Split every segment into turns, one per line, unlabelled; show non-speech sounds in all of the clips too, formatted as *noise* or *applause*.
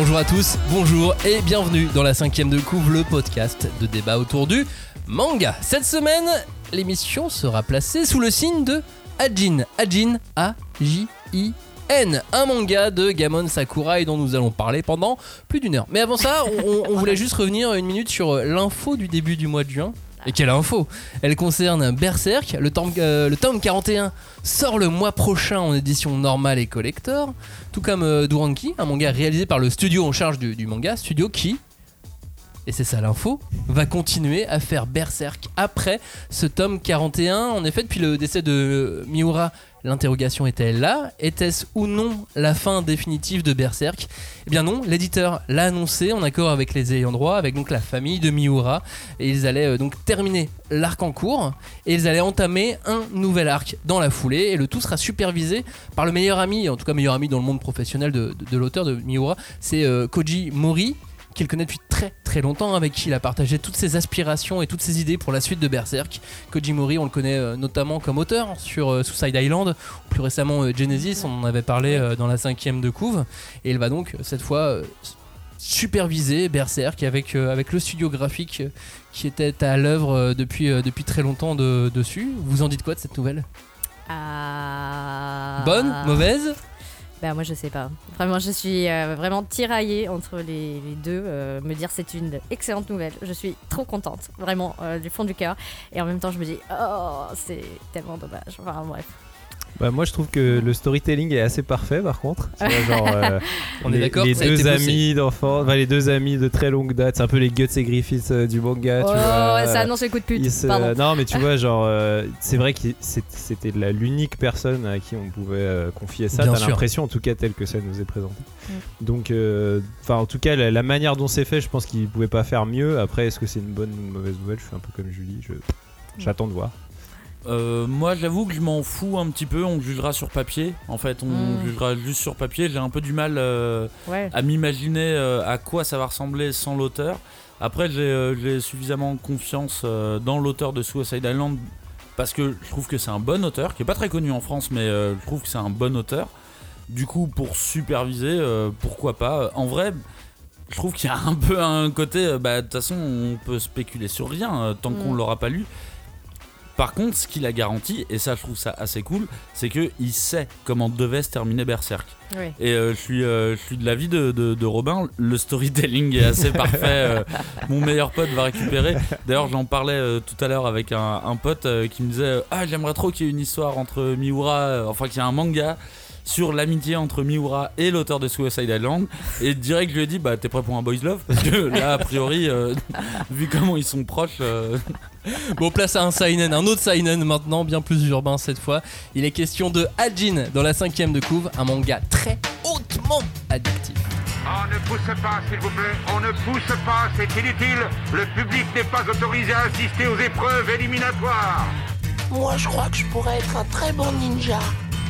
Bonjour à tous, bonjour et bienvenue dans la cinquième de couvre, le podcast de débat autour du manga. Cette semaine, l'émission sera placée sous le signe de Ajin. Ajin, A-J-I-N. Un manga de Gamon Sakurai dont nous allons parler pendant plus d'une heure. Mais avant ça, on, on voulait juste revenir une minute sur l'info du début du mois de juin. Et quelle info Elle concerne Berserk. Le tome, euh, tome 41 sort le mois prochain en édition normale et collector. Tout comme euh, Duranki, un manga réalisé par le studio en charge du, du manga. Studio qui, et c'est ça l'info, va continuer à faire Berserk après ce tome 41. En effet, depuis le décès de Miura, l'interrogation était là. Était-ce ou non la fin définitive de Berserk? Eh bien non, l'éditeur l'a annoncé en accord avec les ayants droit, avec donc la famille de Miura. Et ils allaient euh, donc terminer l'arc en cours et ils allaient entamer un nouvel arc dans la foulée. Et le tout sera supervisé par le meilleur ami, en tout cas meilleur ami dans le monde professionnel de, l'auteur de Miura, c'est euh, Koji Mori qu'il connaît depuis très très longtemps, avec qui il a partagé toutes ses aspirations et toutes ses idées pour la suite de Berserk. Koji Mori, on le connaît euh, notamment comme auteur sur euh, Suicide Island, ou plus récemment euh, Genesis, on en avait parlé dans la cinquième de couve, et il va donc cette fois superviser Berserk avec, euh, avec le studio graphique qui était à l'œuvre depuis, euh, depuis très longtemps de- dessus. Vous en dites quoi de cette nouvelle?
Ah.
Bonne? Mauvaise?
Bah moi je sais pas. Vraiment je suis euh, vraiment tiraillée entre les, deux. Euh, me dire c'est une excellente nouvelle. Je suis trop contente, vraiment euh, du fond du cœur. Et en même temps je me dis oh c'est tellement dommage. Enfin bref.
Bah, moi je trouve que le storytelling est assez parfait par contre. Tu vois, genre, euh, *laughs*
On est
les-
d'accord,
Les
ça a été
deux amis d'enfance, enfin, les deux amis de très longue date, c'est un peu les Guts et Griffiths euh, du manga.
oh
tu vois.
ça annonce le coup de pute.
Se-. Non mais tu *laughs* vois genre euh, c'est vrai que c'était la- l'unique personne à qui on pouvait euh, confier ça. T'as l'impression en tout cas tel que ça nous est présenté.
Mm.
Donc euh, enfin en tout cas la, la manière dont c'est fait, je pense qu'il pouvait pas faire mieux. Après est-ce que c'est une bonne ou une mauvaise nouvelle? Je suis un peu comme Julie. Je j'attends de voir.
Euh, moi, j'avoue que je m'en fous un petit peu. On jugera sur papier. En fait, on
Mm.
jugera juste sur papier. J'ai un peu du mal euh,
Ouais.
à m'imaginer euh, à quoi ça va ressembler sans l'auteur. Après, j'ai suffisamment confiance dans l'auteur de Suicide Island parce que je trouve que c'est un bon auteur, qui est pas très connu en France, mais je trouve que c'est un bon auteur. Du coup, pour superviser, pourquoi pas En vrai, je trouve qu'il y a un peu un côté. bah, De toute façon, on peut spéculer sur rien tant qu'on
Mm.
l'aura pas lu. Par contre, ce qu'il a garanti, et ça je trouve ça assez cool, c'est que il sait comment devait se terminer Berserk. Et euh, je suis, euh, je suis de l'avis de, de, de Robin, le storytelling est assez parfait. euh, *laughs* mon meilleur pote va récupérer. D'ailleurs, j'en parlais tout à l'heure avec un, un pote qui me disait Ah, j'aimerais trop qu'il y ait une histoire entre Miura, enfin qu'il y ait un manga sur l'amitié entre Miura et l'auteur de Suicide Island. Et direct, je lui ai dit Bah, t'es prêt pour un boys love? Parce que là, a priori, euh, *laughs* vu comment ils sont proches. euh,
Bon, place à un seinen, un autre seinen maintenant, bien plus urbain cette fois. Il est question de Ajin dans la cinquième de couve, un manga très hautement addictif.
On ne pousse pas, s'il vous plaît. On ne pousse pas, c'est inutile. Le public n'est pas autorisé à assister aux épreuves éliminatoires.
Moi, je crois que je pourrais être un très bon ninja.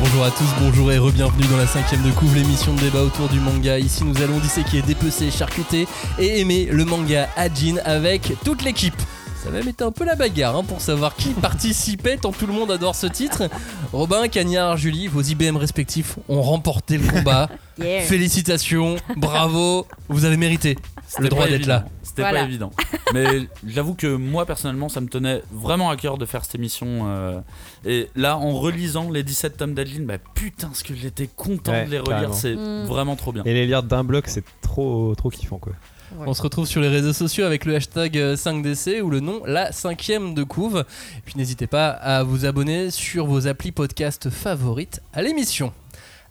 Bonjour à tous, bonjour et re-bienvenue dans la cinquième de couve, l'émission de débat autour du manga. Ici, nous allons disséquer, dépecer, charcuter et aimer le manga Ajin avec toute l'équipe. Ça va mettre un peu la bagarre hein, pour savoir qui *laughs* participait tant tout le monde adore ce titre. Robin, Cagnard, Julie, vos IBM respectifs ont remporté le combat. *laughs*
Yeah.
Félicitations, bravo, vous avez mérité le
C'était
droit
pas
d'être là.
évident. C'était
Voilà.
pas évident. Mais j'avoue que moi personnellement, ça me tenait vraiment à cœur de faire cette émission. euh, et là, en relisant les 17 tomes d'Adeline, bah putain, ce que j'étais content
Ouais,
de les relire, c'est
Mm.
vraiment trop bien.
Et les lire d'un bloc c'est trop trop kiffant quoi.
On se retrouve sur les réseaux sociaux avec le hashtag euh, 5DC ou le nom la cinquième de couve. Et puis n'hésitez pas à vous abonner sur vos applis podcast favorites à l'émission.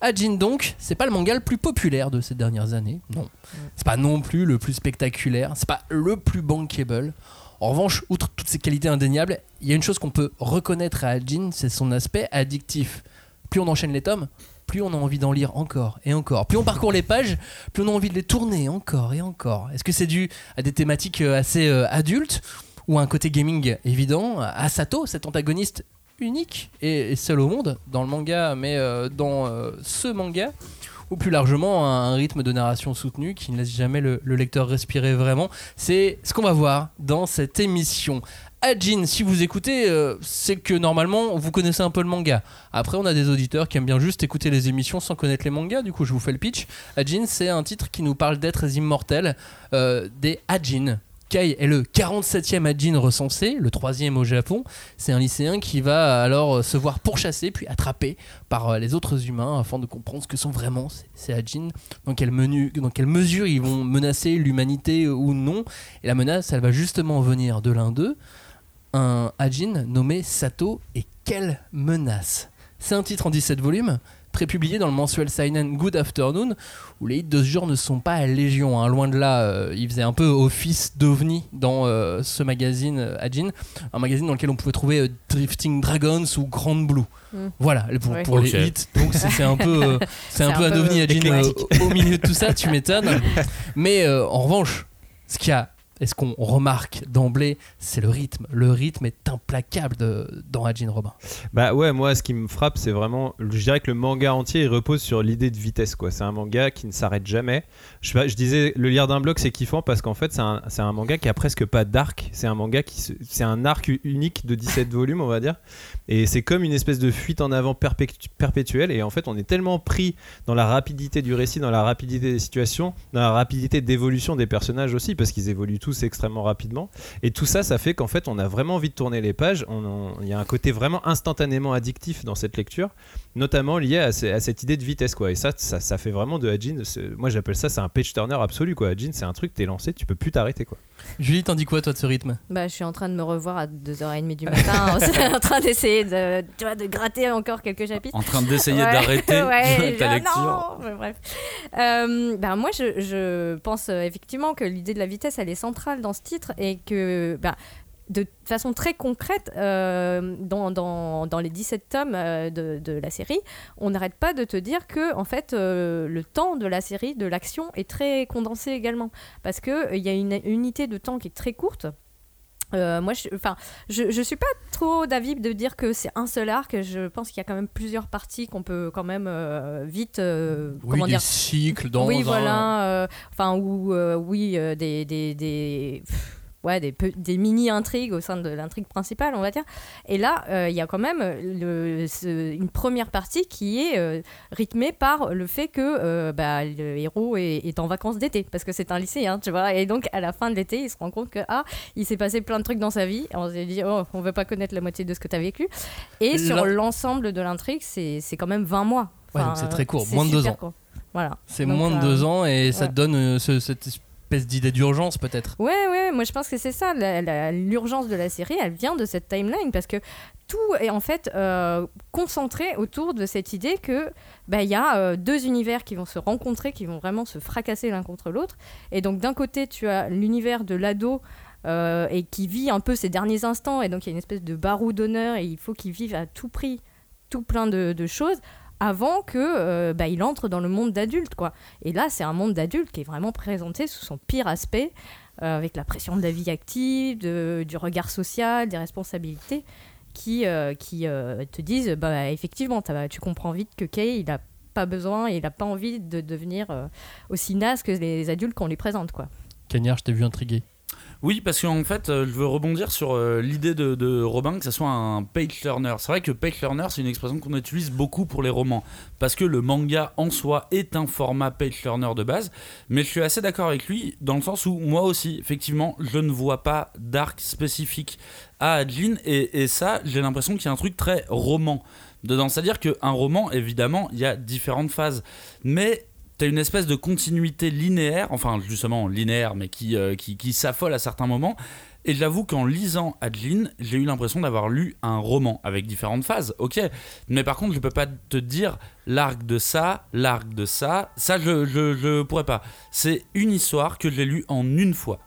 Ajin donc, c'est pas le manga le plus populaire de ces dernières années, non. C'est pas non plus le plus spectaculaire, c'est pas le plus bankable. En revanche, outre toutes ces qualités indéniables, il y a une chose qu'on peut reconnaître à Ajin, c'est son aspect addictif. Plus on enchaîne les tomes, plus on a envie d'en lire encore et encore. Plus on parcourt les pages, plus on a envie de les tourner encore et encore. Est-ce que c'est dû à des thématiques euh, assez euh, adultes ou à un côté gaming évident? À Sato, cet antagoniste unique et, seul au monde dans le manga, mais euh, dans euh, ce manga, ou plus largement un, rythme de narration soutenu qui ne laisse jamais le, le lecteur respirer vraiment. C'est ce qu'on va voir dans cette émission. Ajin, si vous écoutez, euh, c'est que normalement vous connaissez un peu le manga. Après, on a des auditeurs qui aiment bien juste écouter les émissions sans connaître les mangas. Du coup, je vous fais le pitch. Ajin, c'est un titre qui nous parle d'êtres immortels, des Ajin. Kai est le 47e Ajin recensé, le troisième au Japon. C'est un lycéen qui va alors euh, se voir pourchasser puis attrapé par euh, les autres humains afin de comprendre ce que sont vraiment ces- Ajin, dans quelle, dans quelle mesure ils vont menacer l'humanité ou non. Et la menace, elle va justement venir de l'un d'eux, un Ajin nommé Sato. Et quelle menace C'est un titre en 17 volumes, prépublié dans le mensuel Seinen Good Afternoon, où les hits de ce genre ne sont pas à légion. hein. Loin de là, euh, il faisait un peu office d'ovni dans euh, ce magazine euh, Ajin, un magazine dans lequel on pouvait trouver euh, Drifting Dragons ou Grand Blue.
Mm.
Voilà, pour, les hits. Donc c'est un peu, euh, *laughs* c'est un
C'est
peu
un
un ovni Ajin euh, au, milieu de tout ça, tu m'étonnes. *laughs* Mais euh, en revanche, ce qu'il y a, et ce qu'on remarque d'emblée, c'est le rythme. Le rythme est implacable de, dans Ajin Robin.
Bah ouais, moi ce qui me frappe, c'est vraiment, je dirais que le manga entier il repose sur l'idée de vitesse quoi. C'est un manga qui ne s'arrête jamais. Je, disais le lire d'un bloc c'est kiffant parce qu'en fait c'est un, un manga qui a presque pas d'arc. C'est un manga qui, c'est un arc unique de 17 volumes on va dire. Et c'est comme une espèce de fuite en avant perpétu- perpétuelle. Et en fait on est tellement pris dans la rapidité du récit, dans la rapidité des situations, dans la rapidité d'évolution des personnages aussi parce qu'ils évoluent tous extrêmement rapidement. Et tout ça, ça fait qu'en fait, on a vraiment envie de tourner les pages. Il y a un côté vraiment instantanément addictif dans cette lecture, notamment lié à, ce- à cette idée de vitesse, quoi. Et ça, ça, fait vraiment de Hajin. Moi, j'appelle ça, c'est un page turner absolu, quoi. Hajin, c'est un truc, t'es lancé, tu peux plus t'arrêter, quoi.
Julie, t'en dis quoi toi de ce rythme?
Bah, je suis en train de me revoir à 2h30 du matin, *laughs* *laughs* en train d'essayer de, tu vois, de gratter encore quelques chapitres.
En train d'essayer
Ouais.
d'arrêter *laughs*
Ouais,
ta
je-
lecture.
non, mais bref. Euh, ben, moi, je, je pense euh, effectivement que l'idée de la vitesse, elle est centrale dans ce titre et que ben, de façon très concrète, euh, dans, dans, dans les 17 tomes euh, de, de la série, on n'arrête pas de te dire que en fait, euh, le temps de la série, de l'action, est très condensé également. Parce qu'il il y a une unité de temps qui est très courte. Euh, moi, je, enfin, je, je suis pas trop d'avis de dire que c'est un seul arc. Je pense qu'il y a quand même plusieurs parties qu'on peut quand même euh, vite, euh,
Oui,
comment
des
dire,
cycles dans
oui,
un-
voilà. Enfin, ou oui, des, des, des, pff, ouais, des, mini-intrigues au sein de l'intrigue principale, on va dire. Et là, euh, il y a quand même le, ce- une première partie qui est euh, rythmée par le fait que euh, bah, le héros est, est en vacances d'été, parce que c'est un lycéen, tu vois. Et donc, à la fin de l'été, il se rend compte que, ah, il s'est passé plein de trucs dans sa vie. On s'est dit, oh, on veut pas connaître la moitié de ce que tu as vécu. Et sur l'ensemble de l'intrigue, c'est quand même 20 mois.
Ouais, donc c'est très court, moins de deux ans.
court. Voilà.
C'est moins de deux ans et ça
ouais.
te donne ce- cette espèce d'idée d'urgence peut-être.
Ouais, ouais, moi je pense que c'est ça, l'urgence de la série, elle vient de cette timeline parce que tout est en fait euh, concentré autour de cette idée que bah, il y a euh, deux univers qui vont se rencontrer, qui vont vraiment se fracasser l'un contre l'autre. Et donc d'un côté, tu as l'univers de l'ado. euh, et qui vit un peu ses derniers instants et donc il y a une espèce de barreau d'honneur et il faut qu'il vive à tout prix tout plein de choses avant que euh, bah, il entre dans le monde d'adulte quoi et là c'est un monde d'adulte qui est vraiment présenté sous son pire aspect euh, avec la pression de la vie active, du regard social, des responsabilités, qui, euh, qui te disent, bah, effectivement, tu comprends vite que Kay, il n'a pas besoin, il n'a pas envie de devenir aussi naze que les adultes qu'on lui présente. Quoi.
Cagnard, je t'ai vu intrigué.
Oui, parce qu'en fait, euh, je veux rebondir sur euh, l'idée de, Robin que ce soit un page learner. C'est vrai que page learner, c'est une expression qu'on utilise beaucoup pour les romans, parce que le manga en soi est un format page learner de base. Mais je suis assez d'accord avec lui dans le sens où moi aussi, effectivement, je ne vois pas d'arc spécifique à Ajin, et, et ça, j'ai l'impression qu'il y a un truc très roman dedans. C'est-à-dire qu'un roman, évidemment, il y a différentes phases, mais T'as une espèce de continuité linéaire, enfin justement linéaire, mais qui, euh, qui, s'affole à certains moments. Et j'avoue qu'en lisant Adeline, j'ai eu l'impression d'avoir lu un roman avec différentes phases, ok. Mais par contre, je peux pas te dire l'arc de ça, l'arc de ça. Ça, je, je, je pourrais pas. C'est une histoire que j'ai lue en une fois.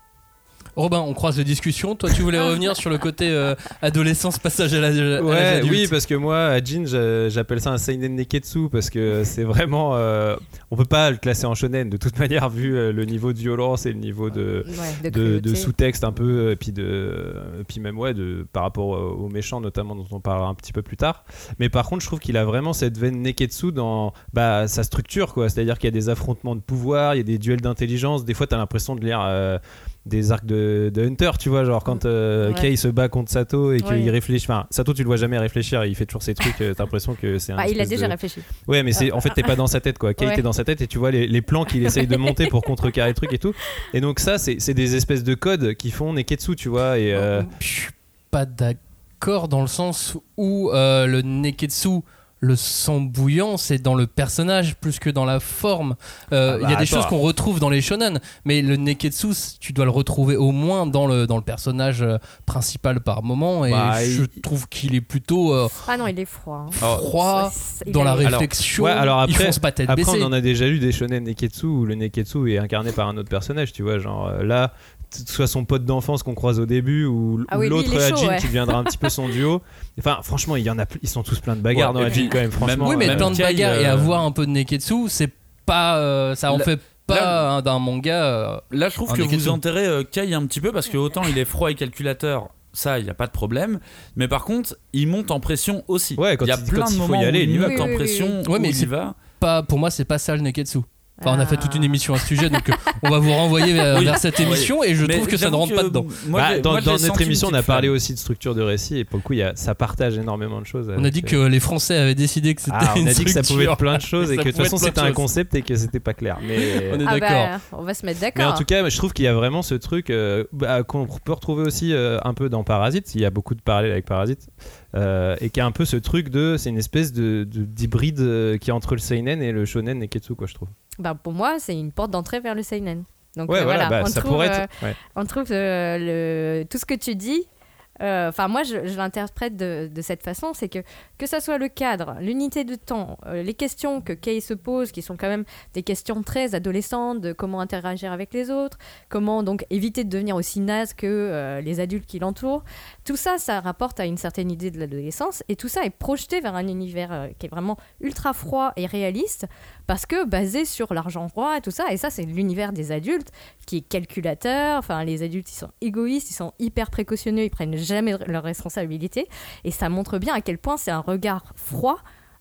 Robin, on croise les discussions. Toi, tu voulais *laughs* revenir sur le côté euh, adolescence, passage à la-
Ouais,
adulte.
oui, parce que moi, à Jin, j'a- j'appelle ça un seinen neketsu parce que c'est vraiment, euh, on peut pas le classer en shonen de toute *laughs* manière vu euh, le niveau de violence et le niveau de
Ouais, de
de, de
cruauté.
sous-texte un peu, et puis de, et puis même ouais, de par rapport euh, aux méchants notamment dont on parlera un petit peu plus tard. Mais par contre, je trouve qu'il a vraiment cette veine neketsu dans bah, sa structure, quoi. C'est-à-dire qu'il y a des affrontements de pouvoir, il y a des duels d'intelligence. Des fois, t'as l'impression de lire euh, des arcs de, de Hunter, tu vois, genre quand euh,
Ouais.
Kei se bat contre Sato et qu'il
Ouais.
réfléchit. Enfin, Sato, tu le vois jamais réfléchir, il fait toujours ses trucs. euh, T'as l'impression que c'est un.
Ah, il a déjà
de-
réfléchi.
Ouais, mais c'est en fait t'es pas dans sa tête quoi.
Ouais.
est dans sa tête et tu vois les, les plans qu'il essaye de monter pour contrecarrer le truc et tout. Et donc ça c'est c'est des espèces de codes qui font Neketsu, tu vois. Et euh,
Je suis pas d'accord dans le sens où euh, le neketsu, le sang bouillant, c'est dans le personnage plus que dans la forme. Euh,
Ah
Il
bah,
y a des
attends.
choses qu'on retrouve dans les shonen, mais le neketsu, tu dois le retrouver au moins dans le, dans le personnage euh, principal par moment. Et
Bah,
je
il-
trouve qu'il est plutôt euh,
Ah non, il est froid. hein.
froid
il
dans la
a-
Alors,
réflexion.
ouais, alors
il
après-
fonce pas tête
après
baissée.
on en a déjà lu des shonen Neketsu où le Neketsu est incarné par un autre personnage, tu vois. Genre là, soit son pote d'enfance qu'on croise au début ou,
Ah oui,
l'autre
il
Hajin
ouais.
qui deviendra un petit peu son duo. *laughs* Enfin franchement il y en a plus- ils sont tous plein de bagarres
Ouais,
dans
et
la vie quand même. Franchement.
oui, mais
euh,
plein de bagarres et
euh,
avoir un peu de neketsu, c'est pas. euh, ça en fait pas un- d'un manga. euh,
Là, je trouve que
Neketsu.
vous enterrez euh, Kai un petit peu parce que autant il est froid et calculateur. Ça, il n'y a pas de problème. Mais par contre, il monte en pression aussi.
Ouais, quand
il y a
il-
plein de
il faut y
moments
aller,
où
il y
il
va,
monte en
Oui,
pression.
oui.
Ouais,
où
mais
il va.
pas, pour moi, c'est pas ça le neketsu. Enfin, on a fait toute une
Ah.
émission à ce sujet, donc euh, on va vous renvoyer vers,
Oui.
vers cette émission et je
Mais
trouve que ça ne rentre pas dedans.
moi,
bah, dans
moi,
notre émission, on a parlé
flamme.
aussi de structure de récit et pour le coup, il y a, ça partage énormément de choses.
On a dit
euh,
que les Français avaient décidé que c'était
Ah, on a dit que ça pouvait être plein de choses *laughs* et que de toute façon c'était un concept et que c'était pas clair. Mais, *laughs*
On est
Ah
d'accord.
bah, on va se mettre
mais
d'accord.
en tout cas, je trouve qu'il y a vraiment ce truc euh, bah, qu'on peut retrouver aussi euh, un peu dans Parasite. Il y a beaucoup de parallèles avec Parasite euh, et qui a un peu ce truc de, c'est une espèce de de- d'hybride euh, qui est entre le seinen et le shonen neketsu quoi, je trouve.
Bah, pour moi, c'est une porte d'entrée vers le seinen. Donc
Ouais,
euh,
voilà, bah,
on
ça
trouve,
pourrait
euh,
être. ouais.
on trouve euh, le, tout ce que tu dis. euh, Enfin, moi, je, je l'interprète de, de cette façon, c'est que que ça soit le cadre, l'unité de temps, euh, les questions que Kay se pose, qui sont quand même des questions très adolescentes, de comment interagir avec les autres, comment donc éviter de devenir aussi naze que euh, les adultes qui l'entourent. Tout ça, ça rapporte à une certaine idée de l'adolescence, et tout ça est projeté vers un univers euh, qui est vraiment ultra froid et réaliste, parce que basé sur l'argent roi et tout ça, et ça, c'est l'univers des adultes qui est calculateur. Enfin, les adultes, ils sont égoïstes, ils sont hyper précautionneux, ils prennent jamais leurs responsabilités. Et ça montre bien à quel point c'est un regard froid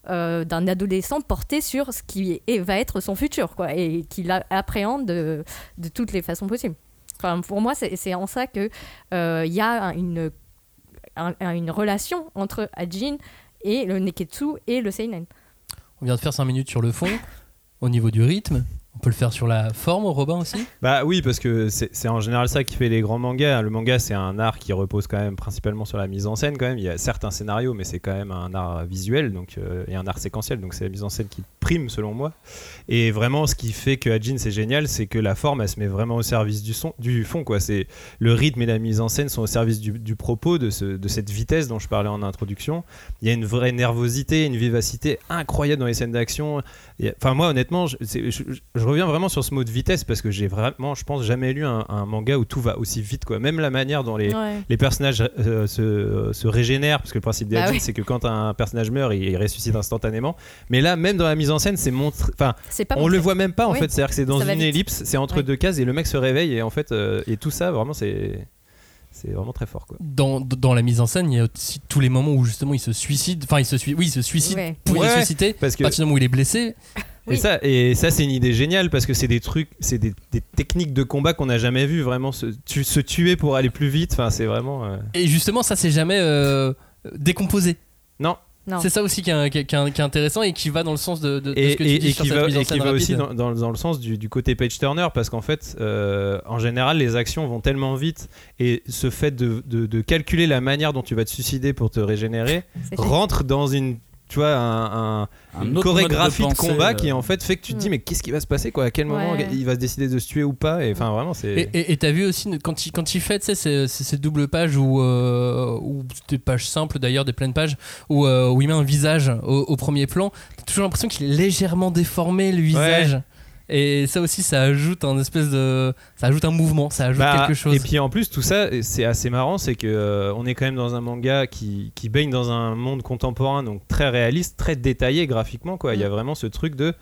euh, d'un adolescent porté sur ce qui est, va être son futur, quoi, et qu'il appréhende de, de toutes les façons possibles. Enfin, pour moi, c'est en ça que euh, il y a un- une, un- un- une relation entre Ajin et le Neketsu et le Seinen.
On vient de faire 5 minutes sur le fond, *laughs* au niveau du rythme. On peut le faire sur la forme, Robin aussi
Bah oui, parce que c'est en général ça qui fait les grands mangas. Le manga, c'est un art qui repose quand même principalement sur la mise en scène. Quand même, il y a certes un scénario, mais c'est quand même un art visuel, donc euh, et un art séquentiel. Donc c'est la mise en scène qui prime, selon moi. Et vraiment, ce qui fait que Ajin c'est génial, c'est que la forme, elle se met vraiment au service du son, du fond. Quoi. C'est le rythme et la mise en scène sont au service du, propos, de, ce, de cette vitesse dont je parlais en introduction. Il y a une vraie nervosité, une vivacité incroyable dans les scènes d'action. Enfin, moi, honnêtement, je- je reviens vraiment sur ce mot de vitesse parce que j'ai vraiment, je pense, jamais lu un, un manga où tout va aussi vite. Quoi. Même la manière dont les,
Ouais.
les personnages euh, se, se régénèrent, parce que le principe
Bah
d'Ajin,
oui.
c'est que quand un personnage meurt, il, il ressuscite instantanément. Mais là, même dans la mise en scène, c'est montré. Enfin, on
montré.
le voit même pas en
Oui.
fait. C'est-à-dire que c'est dans une ellipse, c'est entre deux cases et le mec se réveille et en fait, euh, et tout ça, vraiment, c'est. C'est vraiment très fort quoi.
dans, dans la mise en scène, il y a aussi tous les moments où justement il se suicide. Enfin, il se, sui- oui, il se suicide
Ouais.
pour
Ouais,
ressusciter.
Parce
À
que
partir du moment où il est blessé, *laughs*
Et
Oui.
ça, et ça c'est une idée géniale parce que c'est des trucs, c'est des, des techniques de combat qu'on n'a jamais vu vraiment se, tu- se tuer pour aller plus vite. Enfin, c'est vraiment. euh,
et justement, ça c'est jamais euh, décomposé.
Non.
C'est ça aussi qui est, qui est- qui est intéressant et qui va dans le sens de, de- de
Et,
ce que tu
et-
dis
et
sur
qui
cette
va,
mise en
et qui
scène
va aussi dans, dans- dans le sens du, du côté page turner parce qu'en fait, euh, en général, les actions vont tellement vite et ce fait de, de- de calculer la manière dont tu vas te suicider pour te régénérer rentre dans une. Tu vois, un, un-
Un
une
autre
chorégraphie de, combat
euh.
qui en fait fait que tu te dis
Mm.
mais qu'est-ce qui va se passer quoi? À quel moment
Ouais.
il va se décider de se tuer ou pas? Et enfin vraiment c'est
Et- t'as vu aussi quand il, quand il fait tu sais, ces, doubles pages ou euh, des pages simples d'ailleurs, des pleines pages où, euh, où il met un visage au, au premier plan, t'as toujours l'impression qu'il est légèrement déformé le visage. Et ça aussi, ça ajoute un espèce de, ça ajoute un mouvement, ça ajoute
Bah,
quelque chose.
Et puis en plus, tout ça, c'est assez marrant, c'est que euh, on est quand même dans un manga qui, qui baigne dans un monde contemporain, donc très réaliste, très détaillé graphiquement. Quoi. Il y a
Mm.
vraiment ce truc de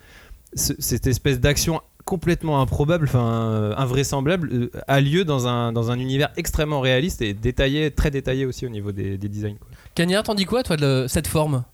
ce- cette espèce d'action complètement improbable, enfin euh, invraisemblable, euh, a lieu dans un, dans un univers extrêmement réaliste et détaillé, très détaillé aussi au niveau des, des designs.
Cagnard, t'en dis quoi, toi, de cette forme?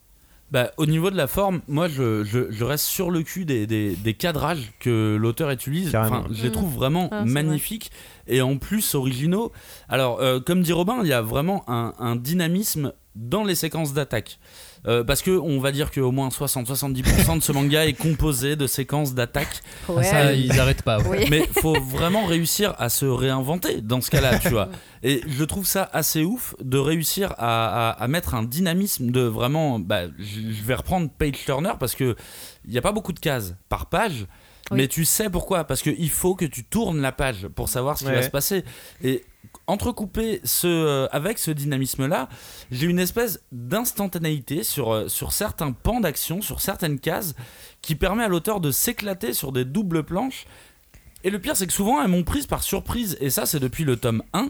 Bah, au niveau de la forme, moi je, je- je reste sur le cul des, des- des cadrages que l'auteur utilise. Enfin, je les
Mm.
trouve vraiment
Ah,
magnifiques et en plus originaux. Alors, euh, comme dit Robin, il y a vraiment un, un dynamisme dans les séquences d'attaque. Euh, parce que on va dire qu'au moins 60-70% de ce manga est composé de séquences d'attaque.
Ah, Ça, ils arrêtent pas. ouais.
Oui.
Mais faut vraiment réussir à se réinventer dans ce cas-là, tu vois. Et je trouve ça assez ouf de réussir à, à- à mettre un dynamisme de vraiment. Bah, je je vais reprendre Page Turner parce que il n'y a pas beaucoup de cases par page.
Oui.
Mais tu sais pourquoi Parce qu'il faut que tu tournes la page pour savoir ce qui
Ouais.
va se passer. Et entrecoupé ce, euh, avec ce dynamisme-là, j'ai une espèce d'instantanéité sur, euh, sur certains pans d'action, sur certaines cases, qui permet à l'auteur de s'éclater sur des doubles planches. Et le pire, c'est que souvent, elles m'ont prise par surprise. Et ça, c'est depuis le tome 1.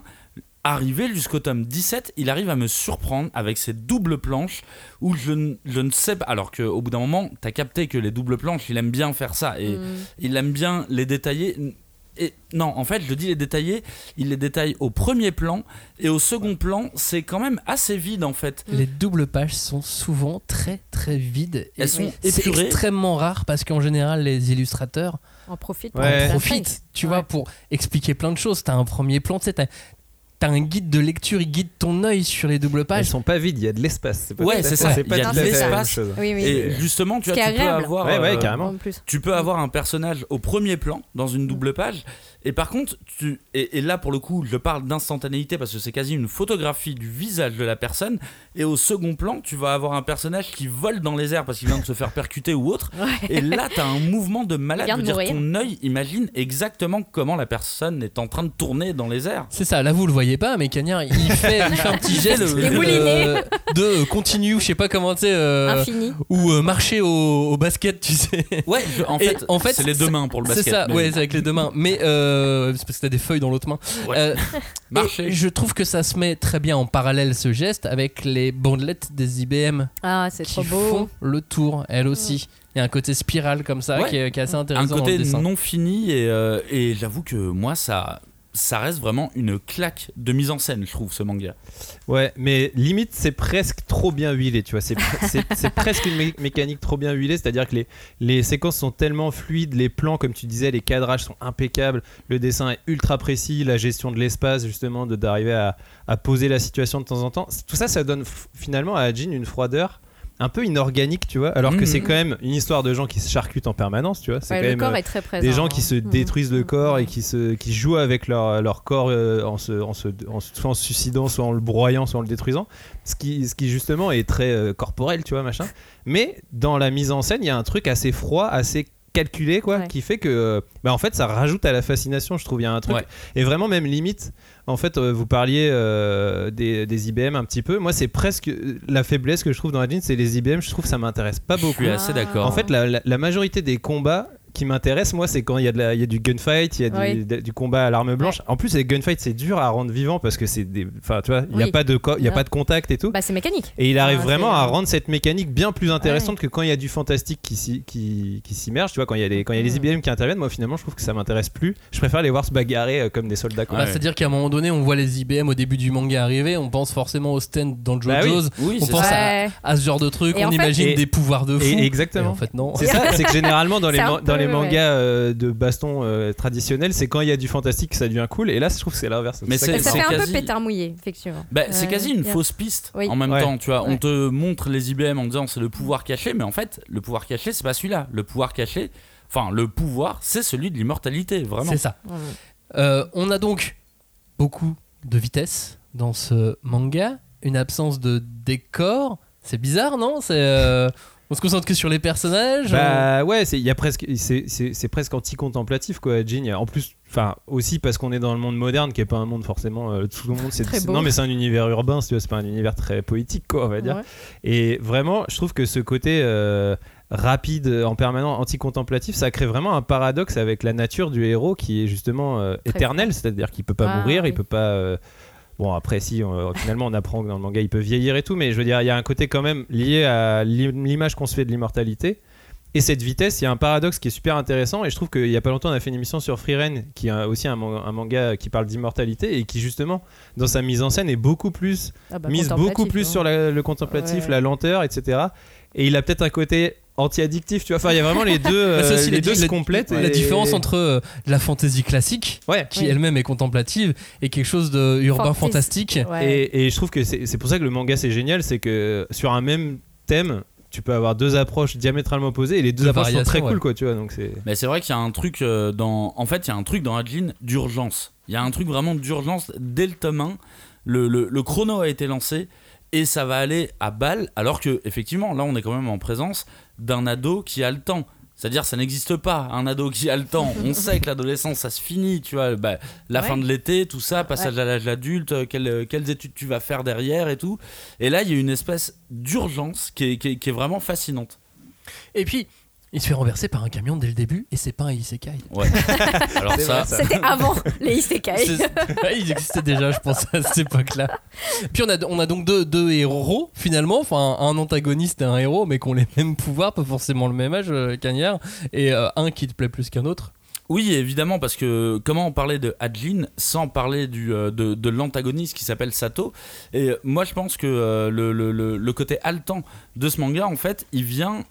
Arrivé jusqu'au tome 17, il arrive à me surprendre avec ces doubles planches où je, ne- je ne sais pas. Alors qu'au bout d'un moment, t'as capté que les doubles planches, il aime bien faire ça. Et
Mm.
il aime bien les détailler. Et non, en fait, je dis les détailler, il les détaille au premier plan et au second plan, c'est quand même assez vide en fait.
Les doubles pages sont souvent très très vides. Et
Elles sont
c'est
épurées.
extrêmement rare parce qu'en général, les illustrateurs
On profite.
Ouais.
pour
en profitent, tu
Ouais.
vois, pour expliquer plein de choses. T'as un premier plan, tu sais, t'as un guide de lecture, il guide ton œil sur les doubles
Elles
pages.
sont pas vides, il y a de l'espace. c'est pas
Ouais, c'est ça,
C'est
il
pas
y a
tout
de l'espace.
Oui, oui.
Et justement, tu, vois, tu peux avoir.
Ouais, ouais,
euh,
carrément.
Tu peux avoir un personnage au premier plan dans une double page et par contre tu et, et là pour le coup je parle d'instantanéité parce que c'est quasi une photographie du visage de la personne. Et au second plan tu vas avoir un personnage qui vole dans les airs parce qu'il vient de se faire percuter ou autre.
Ouais.
et là tu as un mouvement de malade. Je veux dire ton œil imagine exactement comment la personne est en train de tourner dans les airs.
C'est ça, là vous le voyez pas, mais Cagnard il *laughs* fait, il fait un petit geste
Il
est
de, continue, je sais pas comment tu sais, euh,
Infini.
ou euh, marcher au, au basket, tu sais.
ouais je- en fait,
en fait,
c'est les deux mains pour le
C'est
basket
ça,
mais
ouais, c'est avec les deux mains. Mais euh, c'est parce que t'as des feuilles dans l'autre main.
Ouais.
Euh, *laughs*
marcher
je trouve que ça se met très bien en parallèle ce geste avec les bandelettes des IBM
Ah, c'est
qui
trop beau.
font le tour, elles aussi. Il y a un côté spirale comme ça
Ouais.
qui, est, qui est assez
un
intéressant dans le
côté
dessin.
non fini et, euh, et j'avoue que moi ça ça reste vraiment une claque de mise en scène je trouve ce manga
Ouais, mais limite, c'est presque trop bien huilé, tu vois. C'est presque une mé- mécanique trop bien huilée, c'est-à-dire que les, séquences sont tellement fluides, les plans, comme tu disais, les cadrages sont impeccables, le dessin est ultra précis, la gestion de l'espace, justement, d'arriver à, à poser la situation de temps en temps. Tout ça, ça donne finalement à Jean une froideur un peu inorganique, tu vois, alors que
Mhm.
c'est quand même une histoire de gens qui se charcutent en permanence, tu vois. C'est
Ouais,
quand
le
même
corps
euh,
est très présent.
des gens
hein.
qui se
Mhm.
détruisent le corps et qui, se, qui jouent avec leur, leur corps euh, en, se, en, se, en se- soit en se suicidant, soit en le broyant, soit en le détruisant. Ce qui, ce qui justement est très euh, corporel, tu vois, machin. Mais dans la mise en scène, il y a un truc assez froid, assez calculé, quoi,
Ouais.
qui fait que, bah, en fait, ça rajoute à la fascination, je trouve. Il y a un truc.
Ouais.
Et vraiment, même limite, en fait, euh, vous parliez euh, des, des IBM un petit peu. Moi, c'est presque la faiblesse que je trouve dans la jean, c'est les IBM. Je trouve que ça m'intéresse pas
je
beaucoup.
suis assez d'accord
En fait, la, la- la majorité des combats qui m'intéressent, moi, c'est quand il y, a de la- il y a du gunfight, il y a du,
Oui.
de- du combat à l'arme blanche. En plus, les gunfights, c'est dur à rendre vivant parce que c'est des. Enfin, tu vois, il n'y a, pas de co- il y a
Ouais.
pas de contact et tout.
Bah, c'est mécanique.
Et il arrive
Ah,
vraiment
c'est-
à rendre cette mécanique bien plus intéressante que quand il y a du fantastique qui, s'y- qui, qui s'immerge. Tu vois, quand il y a les, quand il y a les. IBM qui interviennent, moi finalement, je trouve que ça m'intéresse plus. Je préfère les voir se bagarrer euh, comme des soldats. quoi.
Bah. C'est-à-dire qu'à un moment donné, on voit les IBM au début du manga arriver, on pense forcément au stand dans
Bah oui.
JoJo's,
oui
on pense à, ce genre de truc,
Et
on
fait-
imagine
Et-
des pouvoirs de fou.
Et- exactement.
Et en fait, non.
C'est ça, c'est que généralement dans *laughs* les,
C'est un
man- dans les
peu,
mangas euh, de baston euh, traditionnels, c'est quand il y a du fantastique que ça devient cool. Et là, je trouve que c'est l'inverse.
Mais
ça
c'est-
ça
c'est
fait un
quasi-
peu pétard mouillé, effectivement.
Bah, c'est
Ouais,
quasi une
yeah.
fausse piste
Oui.
en même
Ouais.
temps, tu vois. On te montre les IBM en disant c'est le pouvoir caché, mais en fait, le pouvoir caché, c'est pas celui-là. Le pouvoir caché, enfin, le pouvoir, c'est celui de l'immortalité, vraiment.
C'est ça. Euh, on a donc beaucoup de vitesse dans ce manga, une absence de décor. C'est bizarre, non? C'est euh, on se concentre que sur les personnages.
Bah ouais, c'est il y a presque c'est- presque anti-contemplatif quoi, Jean. En plus, enfin aussi parce qu'on est dans le monde moderne, qui est pas un monde forcément euh, tout le monde. C'est
Très
c'est-
beau.
non mais c'est un univers urbain, si c'est pas un univers très poétique quoi, on va dire.
Ouais.
Et vraiment, je trouve que ce côté euh, rapide euh, en permanent anti-contemplatif ça crée vraiment un paradoxe avec la nature du héros qui est justement euh, éternel c'est-à-dire qu'il peut pas
Ah,
mourir il
oui.
peut pas euh, Bon, après, si, on- finalement, on apprend que dans le manga, il peut vieillir et tout, mais je veux dire, il y a un côté quand même lié à l'im- l'image qu'on se fait de l'immortalité. Et cette vitesse, il y a un paradoxe qui est super intéressant. Et je trouve qu'il y a pas longtemps, on a fait une émission sur Freeren, qui est aussi un, man- un manga qui parle d'immortalité et qui, justement, dans sa mise en scène, est beaucoup plus
Ah bah,
mise beaucoup plus
hein.
sur la- le contemplatif,
Ouais.
la lenteur, etc. Et il a peut-être un côté anti-addictif, tu vois. Enfin, il y a vraiment les deux, *laughs*
Bah,
euh,
aussi,
les
la-
deux se complètent.
La
et-
différence entre euh, la fantaisie classique,
Ouais.
qui
Oui.
elle-même est contemplative, et quelque chose de urbain fantastique.
Ouais.
Et, et je trouve que c'est c'est pour ça que le manga c'est génial, c'est que sur un même thème, tu peux avoir deux approches diamétralement opposées et les deux
De
approches sont très cool, quoi, tu vois. Donc c'est.
Mais c'est vrai qu'il y a un truc euh, dans. En fait, il y a un truc dans Adlin d'urgence. Il y a un truc vraiment d'urgence dès le tome 1. Le, le- le chrono a été lancé et ça va aller à balle. Alors que, effectivement, là, on est quand même en présence d'un ado qui a le temps. C'est-à-dire, ça n'existe pas, un ado qui a le temps. *laughs* On sait que l'adolescence, ça se finit, tu vois. Bah, la
Ouais.
fin de l'été, tout ça, passage à l'âge adulte, euh, quelles, quelles études tu vas faire derrière et tout. Et là, il y a une espèce d'urgence qui est, qui est- qui est vraiment fascinante.
Et puis, il se fait renverser par un camion dès le début, et c'est pas un isekai.
Ouais. *laughs* Alors ça,
C'était avant les isekai.
Ouais, ils existaient déjà, je pense, à cette époque-là. Puis on a, on a donc deux, deux héros, finalement, enfin un antagoniste et un héros, mais qui ont les mêmes pouvoirs, pas forcément le même âge, euh, Cagnard, et euh, un qui te plaît plus qu'un autre.
Oui, évidemment, parce que comment on parlait de Adlin sans parler du, euh, de, de l'antagoniste qui s'appelle Sato? Et euh, moi, je pense que euh, le, le- le- le côté haletant de ce manga, en fait, il vient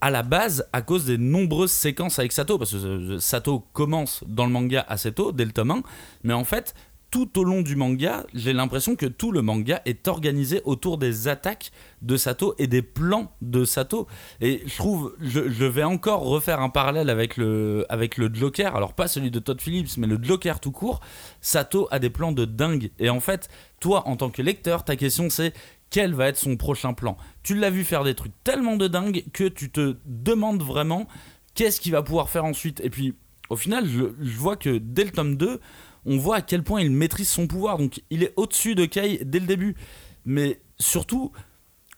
à la base à cause des nombreuses séquences avec Sato, parce que euh, Sato commence dans le manga assez tôt, dès le tome 1, mais en fait, tout au long du manga, j'ai l'impression que tout le manga est organisé autour des attaques de Sato et des plans de Sato. Et je trouve, je, je vais encore refaire un parallèle avec le, avec le Joker, alors pas celui de Todd Phillips, mais le Joker tout court. Sato a des plans de dingue. Et en fait, toi, en tant que lecteur, ta question c'est quel va être son prochain plan Tu l'as vu faire des trucs tellement de dingue que tu te demandes vraiment qu'est-ce qu'il va pouvoir faire ensuite. Et puis, au final, je, vois que dès le tome 2, on voit à quel point il maîtrise son pouvoir. Donc, il est au-dessus de Kai dès le début. Mais surtout,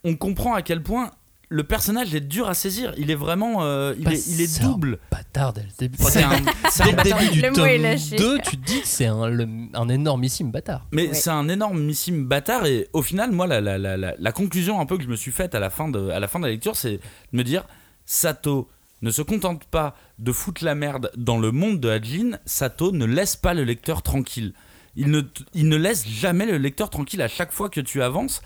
on comprend à quel point le personnage est dur à saisir. Il est vraiment. euh, il,
Bah,
est, il est
c'est un
double.
Bâtard dès le début.
C'est un- *laughs* c'est un
Dès le
bâtard.
début du
Le mot
tome
est lâché.
2, tu te dis que c'est un, le- un énormissime bâtard.
Mais
Ouais.
c'est un énormissime bâtard et au final, moi, la, la, la, la, la conclusion un peu que je me suis faite à la fin de, à la, fin de la lecture, c'est de me dire Sato ne se contente pas de foutre la merde dans le monde de Hajin, Sato ne laisse pas le lecteur tranquille. Il ne, t- il ne laisse jamais le lecteur tranquille à chaque fois que tu avances.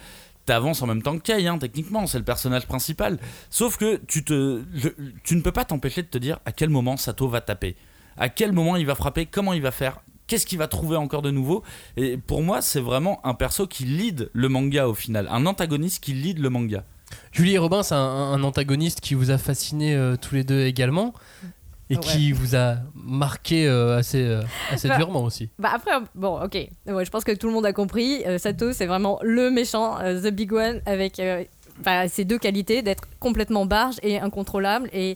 T'avances en même temps que Kai, hein, techniquement, c'est le personnage principal. Sauf que tu, ne peux pas t'empêcher de te dire à quel moment Sato va taper, à quel moment il va frapper, comment il va faire, qu'est-ce qu'il va trouver encore de nouveau. Et pour moi, c'est vraiment un perso qui lead le manga au final, un antagoniste qui lead le manga.
Julie et Robin, c'est un, un antagoniste qui vous a fasciné euh, tous les deux également. Et
Ouais.
qui vous a marqué euh, assez, euh, assez
Bah,
durement aussi.
Bah après, bon, ok. Ouais, je pense que tout le monde a compris. Euh, Sato, c'est vraiment le méchant, euh, the big one, avec euh, ces deux qualités d'être complètement barge et incontrôlable et,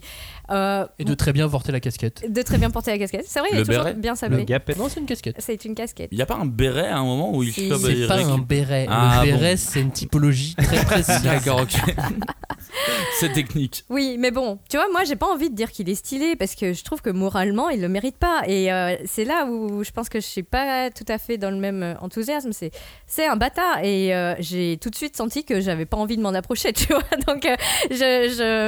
euh,
Et de très bien porter la casquette.
de très bien porter la casquette. C'est vrai, il
Le
est toujours
béret.
bien
Le
sablé.
gap.
Non, c'est une casquette.
C'est une casquette.
Il n'y a pas un béret à un moment où il
Si. C'est
pas un béret.
Ah,
le
bon.
béret, c'est une typologie très *laughs* précise.
D'accord, ok. *laughs* c'est technique.
Oui, mais bon, tu vois, moi j'ai pas envie de dire qu'il est stylé parce que je trouve que moralement il le mérite pas. Et euh, c'est là où je pense que je suis pas tout à fait dans le même enthousiasme. C'est, c'est un bâtard et euh, j'ai tout de suite senti que j'avais pas envie de m'en approcher, *laughs* tu vois. Donc euh, je,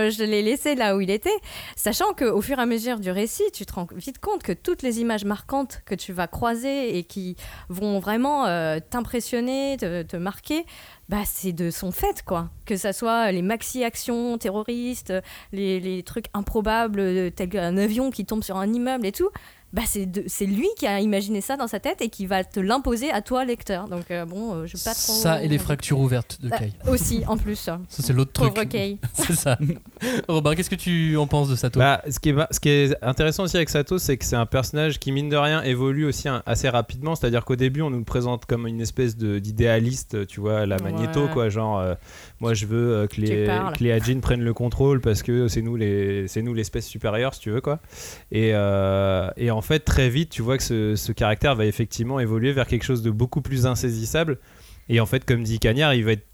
je, je l'ai laissé là où il était, sachant qu'au fur et à mesure du récit, tu te rends vite compte que toutes les images marquantes que tu vas croiser et qui vont vraiment euh, t'impressionner, te, marquer, bah, c'est de son fait, quoi. Que ça soit les maxi-actions terroristes, les, les trucs improbables, euh, tels qu'un avion qui tombe sur un immeuble et tout, bah, c'est lui qui a imaginé ça dans sa tête et qui va te l'imposer à toi, lecteur. Donc, euh, bon, euh, je pas trop.
Ça et les *laughs* fractures ouvertes de
Ah,
Kai.
Aussi, en plus.
Ça, c'est l'autre truc.
Pauvre Kay. *laughs*
C'est ça. Robin, qu'est-ce que tu en penses de Sato?
Bah, ce, qui est, ce qui est intéressant aussi avec Sato, c'est que c'est un personnage qui, mine de rien, évolue aussi un- assez rapidement. C'est-à-dire qu'au début, on nous le présente comme une espèce d'idéaliste, tu vois, la Magneto,
Ouais.
quoi. Genre, euh, moi, je veux euh, que, les, que les Ajin prennent le contrôle parce que c'est nous les- c'est nous l'espèce supérieure, si tu veux, quoi. Et, euh, et en fait, très vite, tu vois que ce, ce caractère va effectivement évoluer vers quelque chose de beaucoup plus insaisissable. Et en fait, comme dit Cagnard, il va être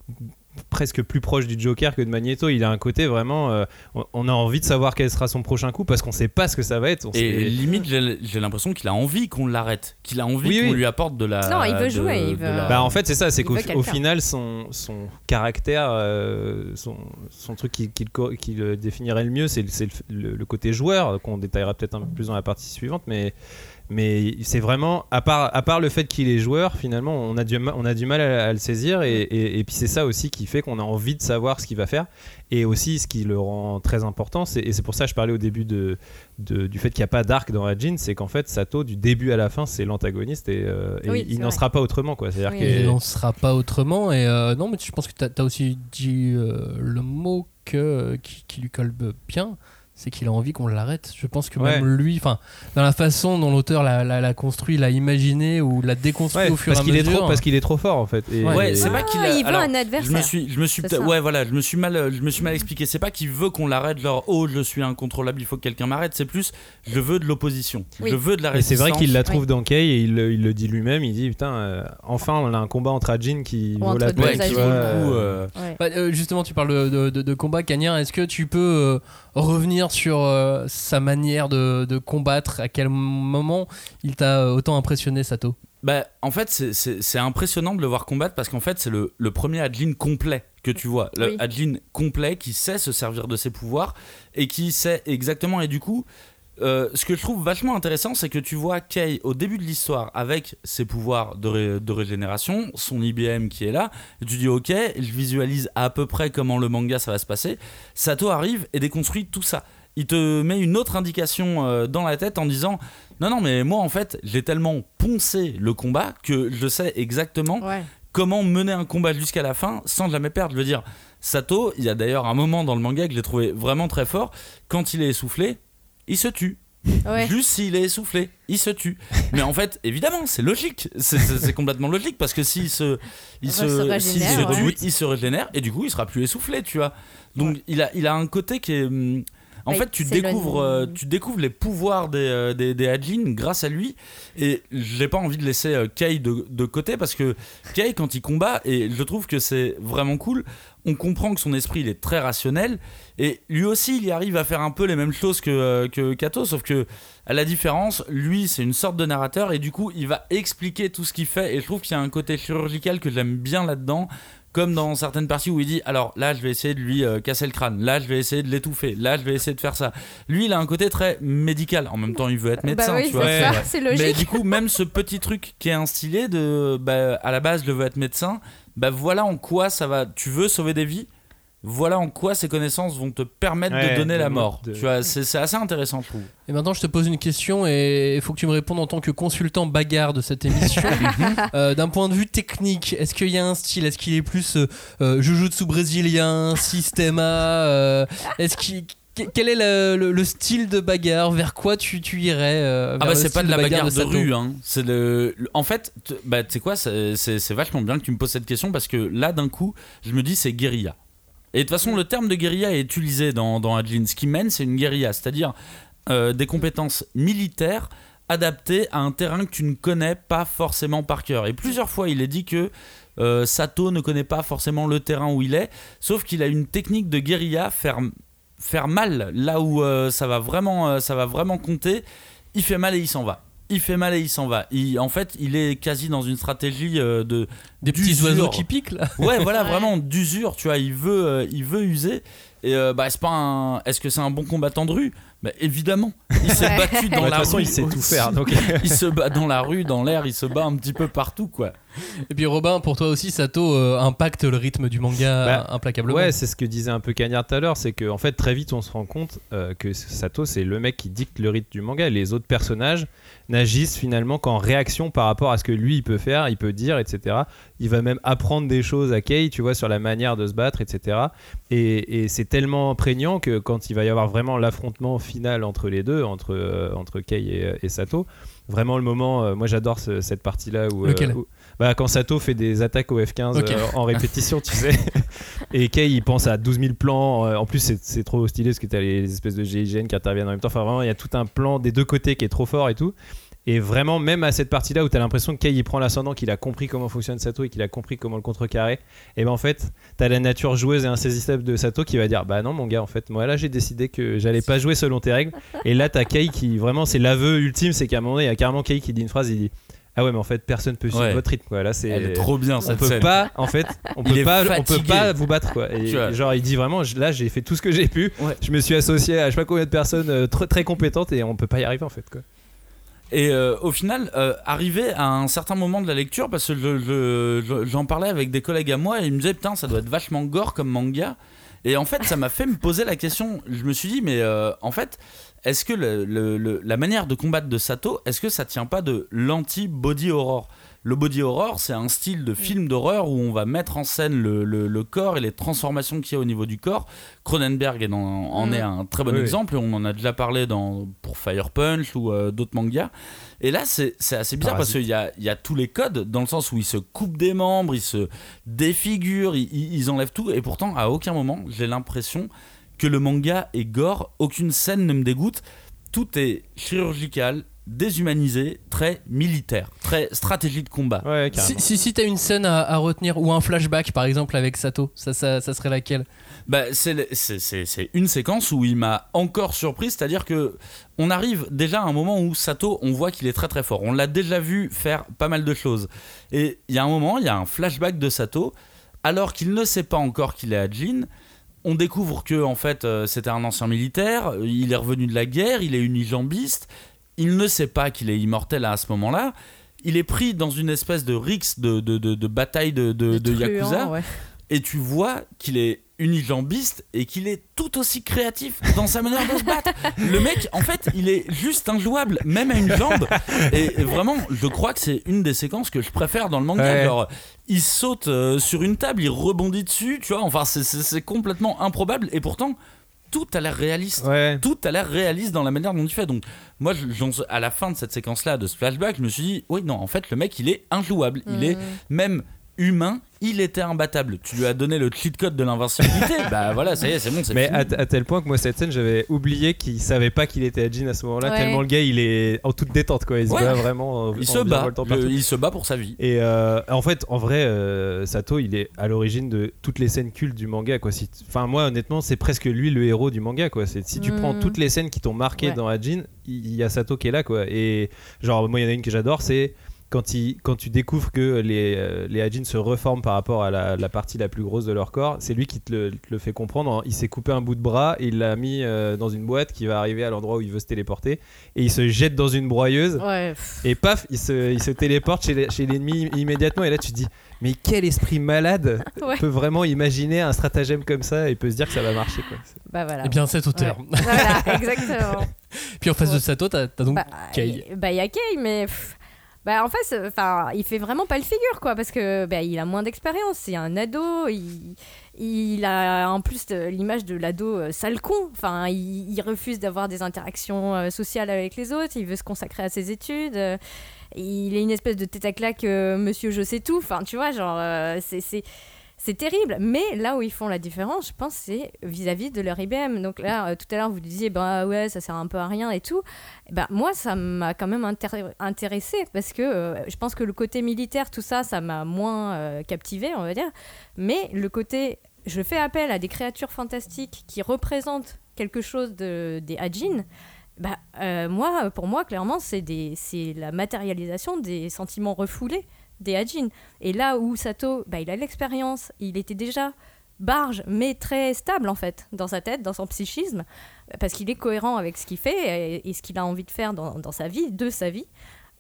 presque plus proche du Joker que de Magneto. Il a un côté vraiment. euh, on, a envie de savoir quel sera son prochain coup parce qu'on sait pas ce que ça va être. On
Et
sait-
limite, j'ai l'impression qu'il a envie qu'on l'arrête, qu'il a envie
Oui,
qu'on
oui.
lui apporte de la.
Non, il veut
de-
jouer, il
de
veut-
la-
Bah en fait c'est ça, c'est qu'au final son, son caractère, euh, son, son truc qui, qui le co- qui le définirait le mieux, c'est le, c'est le- le- le côté joueur qu'on détaillera peut-être un peu plus dans la partie suivante, mais mais c'est vraiment à part à part le fait qu'il est joueur, finalement on a du on a du mal à, à le saisir et, et- et puis c'est ça aussi qui fait qu'on a envie de savoir ce qu'il va faire et aussi ce qui le rend très important, c'est- et c'est pour ça que je parlais au début de, de- du fait qu'il n'y a pas d'arc dans Ajin, c'est qu'en fait Sato du début à la fin c'est l'antagoniste et, euh, et
Oui,
il
c'est
n'en sera pas autrement quoi. C'est-à-dire
Oui.
que-
Et on sera pas autrement. Et euh, non, mais je pense que tu as, aussi dit euh, le mot que, qui, qui lui colle bien. C'est qu'il a envie qu'on l'arrête. Je pense que même
Ouais.
lui, enfin, dans la façon dont l'auteur l'a, l'a- l'a construit, l'a imaginé ou l'a déconstruit
Ouais,
au fur
parce
et à
qu'il est
mesure.
trop parce qu'il est trop fort en fait. Et-
Ouais.
Ouais,
et-
c'est pas
Ah,
qu'il a.
il veut
alors,
un
Je me
adversaire.
suis, je me suis,
C'est
peut-être-
ça.
ouais, voilà, je me suis mal, je me suis mal expliqué. C'est pas qu'il veut qu'on l'arrête, genre, oh, je suis incontrôlable, il faut que quelqu'un m'arrête. C'est plus, je veux de l'opposition,
Oui.
je veux de la
Et c'est
résistance.
vrai qu'il la trouve
Oui.
dans Kay et il, le- il le dit lui-même. Il dit putain, euh, enfin on a un combat entre Ajin qui
Ou
vaut la peine.
Qui
euh,
euh.
Bah, euh, justement, tu parles de, de- de- de combat, Cagnard. Est-ce que tu peux euh, revenir sur euh, sa manière de, de combattre À quel moment il t'a euh, autant impressionné, Sato?
Bah, en fait, c'est- impressionnant de le voir combattre parce qu'en fait, c'est le, le premier Adlin complet que tu vois. Le
Oui.
Adlin complet qui sait se servir de ses pouvoirs et qui sait exactement. Et du coup, euh, ce que je trouve vachement intéressant, c'est que tu vois Kay au début de l'histoire avec ses pouvoirs de, ré- de régénération, son IBM qui est là. Et tu dis, ok, je visualise à peu près comment le manga ça va se passer. Sato arrive et déconstruit tout ça. Il te met une autre indication euh, dans la tête en disant non, non, mais moi en fait, j'ai tellement poncé le combat que je sais exactement
Ouais.
comment mener un combat jusqu'à la fin sans jamais perdre. Je veux dire, Sato, il y a d'ailleurs un moment dans le manga que j'ai trouvé vraiment très fort. Quand il est essoufflé, il se tue.
Ouais.
Juste s'il est essoufflé, il se tue. Mais en fait, évidemment, c'est logique. C'est- complètement logique parce que s'il se, il
Il
se,
régénère,
se
ouais.
tue, il se régénère et du coup, il sera plus essoufflé, tu vois. Donc, il, a, il a un côté qui est. En
Ouais,
fait, tu
le-
découvres, euh, tu découvres les pouvoirs des, euh, des, grâce à lui. Et j'ai pas envie de laisser euh, Kei de, de côté parce que Kei, quand il combat, et je trouve que c'est vraiment cool, on comprend que son esprit il est très rationnel. Et lui aussi, il y arrive à faire un peu les mêmes choses que, que Kato, sauf que à la différence, lui, c'est une sorte de narrateur et du coup, il va expliquer tout ce qu'il fait. Et je trouve qu'il y a un côté chirurgical que j'aime bien là-dedans. Comme dans certaines parties où il dit alors là je vais essayer de lui euh, casser le crâne, là je vais essayer de l'étouffer, là je vais essayer de faire ça. Lui il a un côté très médical. En même temps il veut être médecin,
bah oui,
tu
c'est
vois.
ça, c'est
Mais
logique.
du coup, même ce petit truc qui est instillé de bah, à la base, je veux être médecin, bah voilà en quoi ça va. Tu veux sauver des vies, voilà en quoi ces connaissances vont te permettre
Ouais,
de donner
de
la
mo-
mort.
de-
Tu vois, c'est c'est assez intéressant, je trouve.
Et maintenant, je te pose une question et il faut que tu me répondes en tant que consultant bagarre de cette émission. *laughs* Euh, D'un point de vue technique, est-ce qu'il y a un style? Est-ce qu'il est plus euh, euh, jujutsu brésilien, systema euh, Est-ce qu'il que- quel est le, le- le style de bagarre? Vers quoi tu, tu irais euh,
Ah bah c'est pas de la bagarre de, rue, hein. C'est le, le- En fait, t- bah tu sais quoi, c'est c'est- c'est vachement bien que tu me poses cette question parce que là d'un coup, je me dis c'est guérilla. Et de toute façon, le terme de guérilla est utilisé dans, dans Adlin. Ce qui mène, c'est une guérilla, c'est-à-dire euh, des compétences militaires adaptées à un terrain que tu ne connais pas forcément par cœur. Et plusieurs fois, il est dit que euh, Sato ne connaît pas forcément le terrain où il est, sauf qu'il a une technique de guérilla, faire, faire mal là où euh, ça, va vraiment, ça va vraiment compter. Il fait mal et il s'en va. Il fait mal et il s'en va. Il- en fait, il est quasi dans une stratégie euh, de
Des petits
d'usure.
oiseaux qui piquent là
Ouais, voilà, *laughs*
Ouais.
vraiment d'usure, tu vois, il veut, euh, il veut user. Et euh, bah, c'est pas un... Est-ce que c'est un bon combattant de rue? Bah, évidemment. Il s'est
Ouais.
battu dans
Ouais, de
la
toute façon,
rue.
il sait tout faire. Donc, *laughs*
Il se bat dans la rue, dans l'air, il se bat un petit peu partout, quoi.
Et puis Robin, pour toi aussi, Sato euh, impacte le rythme du manga
Bah,
implacablement.
ouais, c'est ce que disait un peu Cagnard tout à l'heure, c'est qu'en fait très vite on se rend compte euh, que Sato c'est le mec qui dicte le rythme du manga. Et les autres personnages n'agissent finalement qu'en réaction par rapport à ce que lui il peut faire, il peut dire, etc. Il va même apprendre des choses à Kei, tu vois, sur la manière de se battre, etc. Et, et c'est tellement prégnant que quand il va y avoir vraiment l'affrontement final entre les deux, entre, euh, entre Kei et, et Sato, vraiment le moment, euh, moi j'adore ce- cette partie-là où, euh, bah, quand Sato fait des attaques au F15
Ok.
euh, en répétition, tu sais. *laughs* Et Kei, il pense à 12 000 plans. Euh, En plus, c'est- trop stylé parce que tu as les espèces de GIGN qui interviennent en même temps. Enfin, vraiment, il y a tout un plan des deux côtés qui est trop fort et tout. Et vraiment, même à cette partie-là où tu as l'impression que Kei il prend l'ascendant, qu'il a compris comment fonctionne Sato et qu'il a compris comment le contrecarrer, et ben en fait, tu as la nature joueuse et insaisissable de Sato qui va dire Bah non, mon gars, en fait, moi là j'ai décidé que j'allais pas jouer selon tes règles. Et là, tu as Kei qui vraiment, c'est l'aveu ultime, c'est qu'à un moment donné, il y a carrément Kei qui dit une phrase il dit Ah ouais, mais en fait, personne peut suivre
Ouais.
votre rythme. Quoi. Là, c'est.
Elle est trop bien
on
cette
peut
scène.
pas, en fait, on *laughs*
Il
peut pas, on peut pas vous battre quoi. Et genre, il dit vraiment, je- là, j'ai fait tout ce que j'ai pu.
Ouais.
Je me suis associé à je sais pas combien de personnes euh, très, très compétentes et on peut pas y arriver en fait quoi.
Et euh, au final, euh, arrivé à un certain moment de la lecture, parce que je- je- je- j'en parlais avec des collègues à moi et ils me disaient putain, ça doit être vachement gore comme manga. Et en fait, ça m'a fait me poser la question. Je me suis dit, mais euh, en fait, est-ce que la manière de combattre de Sato, est-ce que ça tient pas de l'anti-body horror? Le body horror, c'est un style de film d'horreur où on va mettre en scène le, le- le corps et les transformations qu'il y a au niveau du corps. Cronenberg est dans- en
Mhm.
est un très bon
Oui,
exemple, et on en a déjà parlé dans, pour Fire Punch ou euh, d'autres mangas. Et là, c'est assez bizarre parce qu'il y a, il y a tous les codes, dans le sens où ils se coupent des membres, ils se défigurent, ils, ils- ils enlèvent tout, et pourtant, à aucun moment, j'ai l'impression que le manga est gore, aucune scène ne me dégoûte, tout est chirurgical, déshumanisé, très militaire, très stratégie de combat.
Ouais.
Si, si, si t'as une scène à, à retenir ou un flashback par exemple avec Sato, ça, ça, ça serait laquelle?
Bah, c'est le- c'est- c'est c'est une séquence où il m'a encore surpris, c'est-à-dire que on arrive déjà à un moment où Sato, on voit qu'il est très très fort. On l'a déjà vu faire pas mal de choses. Et il y a un moment, il y a un flashback de Sato, alors qu'il ne sait pas encore qu'il est à Jin. On découvre que en fait euh, c'était un ancien militaire, il est revenu de la guerre, il est unijambiste, il ne sait pas qu'il est immortel à ce moment-là. Il est pris dans une espèce de rixe de, de, de- de bataille de, de, de
truand,
Yakuza
ouais.
et tu vois qu'il est unijambiste et qu'il est tout aussi créatif dans sa manière de se battre. Le mec, en fait, il est juste injouable, même à une jambe. Et vraiment, je crois que c'est une des séquences que je préfère dans le manga.
Ouais.
Genre, il saute euh, sur une table, il rebondit dessus, tu vois. Enfin, c'est complètement improbable. Et pourtant, tout a l'air réaliste
Ouais.
tout a l'air réaliste dans la manière dont il fait. Donc, moi, à la fin de cette séquence-là, de ce flashback, je me suis dit, oui, non, en fait, le mec, il est injouable. Il est même humain, il était imbattable. Tu lui as donné le cheat code de l'invincibilité. *laughs* bah voilà, ça y est, c'est bon, c'est
Mais
fini.
à, à tel point que moi cette scène j'avais oublié qu'il savait pas qu'il était à Jean à ce moment-là
Ouais.
tellement le gars il est en toute détente quoi il se
Ouais.
bat vraiment en-
il
en
se bat,
virevoltant
le-
partout.
il se bat pour sa vie.
Et euh, en fait, en vrai, euh, Sato, il est à l'origine de toutes les scènes cultes du manga. Quoi. Si- Enfin, moi, honnêtement, c'est presque lui le héros du manga. Quoi. Si tu prends toutes les scènes qui t'ont marqué
Ouais.
dans Hajin, il il y a Sato qui est là. Quoi. Et genre, moi, il y en a une que j'adore, c'est quand, il, quand tu découvres que les, euh, les Hajin se reforment par rapport à la, la partie la plus grosse de leur corps, c'est lui qui te le, te le fait comprendre. Il s'est coupé un bout de bras et il l'a mis euh, dans une boîte qui va arriver à l'endroit où il veut se téléporter. Et il se jette dans une broyeuse.
Ouais,
Et paf, il se, il se téléporte chez, les- chez l'ennemi immédiatement. Et là, tu te dis, mais quel esprit malade *laughs*
Ouais.
peut vraiment imaginer un stratagème comme ça et peut se dire que ça va marcher. Quoi.
bah voilà.
Eh bien cet auteur.
Ouais. voilà, exactement. *laughs*
Puis en face de
Ouais.
Sato, t'as t'as donc
Bah,
Kei.
Bah, il y a Kei, mais. pff, Bah, en fait, c'est- enfin, il fait vraiment pas le figure, quoi, parce que bah, il a moins d'expérience. C'est un ado. Il, il a en plus l'image de l'ado euh, sale con. Enfin, il, refuse d'avoir des interactions euh, sociales avec les autres. Il veut se consacrer à ses études. euh, il est une espèce de tête à claque, euh, monsieur je sais tout. Enfin, tu vois, genre, euh, c'est- c'est. Terrible, mais là où ils font la différence, je pense, c'est vis-à-vis de leur IBM. Donc là, euh, tout à l'heure, vous disiez, bah ouais, ça sert un peu à rien et tout. Eh ben, moi, ça m'a quand même intér- intéressé parce que euh, je pense que le côté militaire, tout ça, ça m'a moins euh, captivé, on va dire. Mais le côté, je fais appel à des créatures fantastiques qui représentent quelque chose de, des Hajin. Bah, moi, pour moi, clairement, c'est c'est la matérialisation des sentiments refoulés des Hajin. Et là où Sato, bah, il a l'expérience, il était déjà barge, mais très stable en fait, dans sa tête, dans son psychisme, parce qu'il est cohérent avec ce qu'il fait et, et ce qu'il a envie de faire dans, dans sa vie, de sa vie.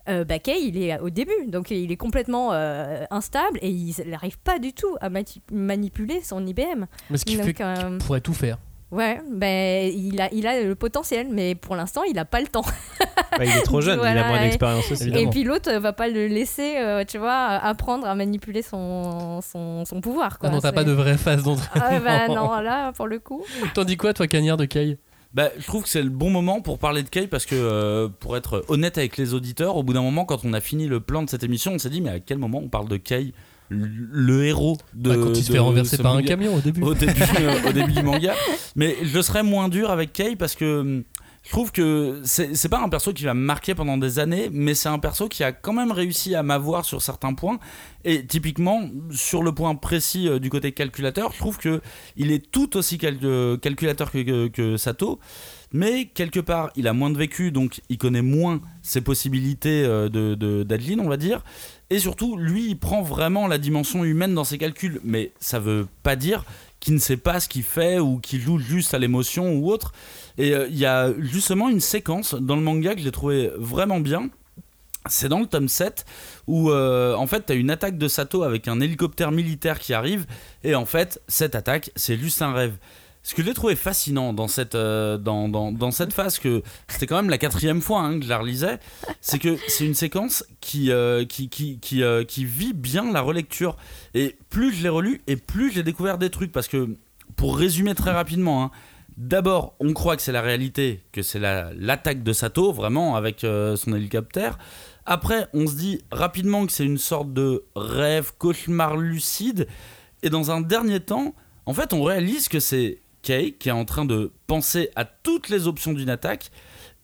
Euh, bah, il est au début, donc il est complètement euh, instable et il n'arrive pas du tout à manipuler son IBM.
Mais ce qui
Donc,
fait
euh,
qu'il pourrait tout faire.
Ouais, ben il a, il a le potentiel, mais pour l'instant, il n'a pas le temps. *laughs*
Bah, il est trop jeune, il a moins
et-
d'expérience aussi.
Évidemment.
Et puis l'autre va pas le laisser, euh, tu vois, apprendre à manipuler son, son, son pouvoir.
Ah
Quoi.
non, t'as pas de vraie phase d'entraînement.
Ah bah non, *laughs* là, pour le coup.
T'en dis quoi, toi, Cagnard de Kei
Bah, je trouve que c'est le bon moment pour parler de Kei parce que, euh, pour être honnête avec les auditeurs, au bout d'un moment, quand on a fini le plan de cette émission, on s'est dit, mais à quel moment on parle de Kei, le, héros de.
Bah, Quand il se fait renverser par un camion au début.
au début, *laughs* euh, au début du manga. Mais je serais moins dur avec Kei parce que hum, je trouve que c'est pas un perso qui va me marquer pendant des années, mais c'est un perso qui a quand même réussi à m'avoir sur certains points. Et typiquement, sur le point précis euh, du côté calculateur, je trouve que il est tout aussi cal- euh, calculateur que, que- que Sato. Mais quelque part, il a moins de vécu, donc il connaît moins ses possibilités euh, de- d'Adeline, on va dire. Et surtout, lui, il prend vraiment la dimension humaine dans ses calculs. Mais ça veut pas dire qu'il ne sait pas ce qu'il fait ou qu'il joue juste à l'émotion ou autre. Et euh, il y a justement une séquence dans le manga que j'ai trouvé vraiment bien. C'est dans le tome 7 où euh, en fait tu as une attaque de Sato avec un hélicoptère militaire qui arrive et en fait cette attaque c'est juste un rêve. Ce que j'ai trouvé fascinant dans cette, euh, dans, dans, dans cette phase, que c'était quand même la quatrième fois hein, que je la relisais, c'est que c'est une séquence qui, euh, qui, qui, euh, qui vit bien la relecture. Et plus je l'ai relu, et plus j'ai découvert des trucs. Parce que, pour résumer très rapidement, hein, d'abord, on croit que c'est la réalité, que c'est la- l'attaque de Sato, vraiment, avec son hélicoptère. Après, on se dit rapidement que c'est une sorte de rêve, cauchemar lucide. Et dans un dernier temps, en fait, on réalise que c'est Kei qui est en train de penser à toutes les options d'une attaque.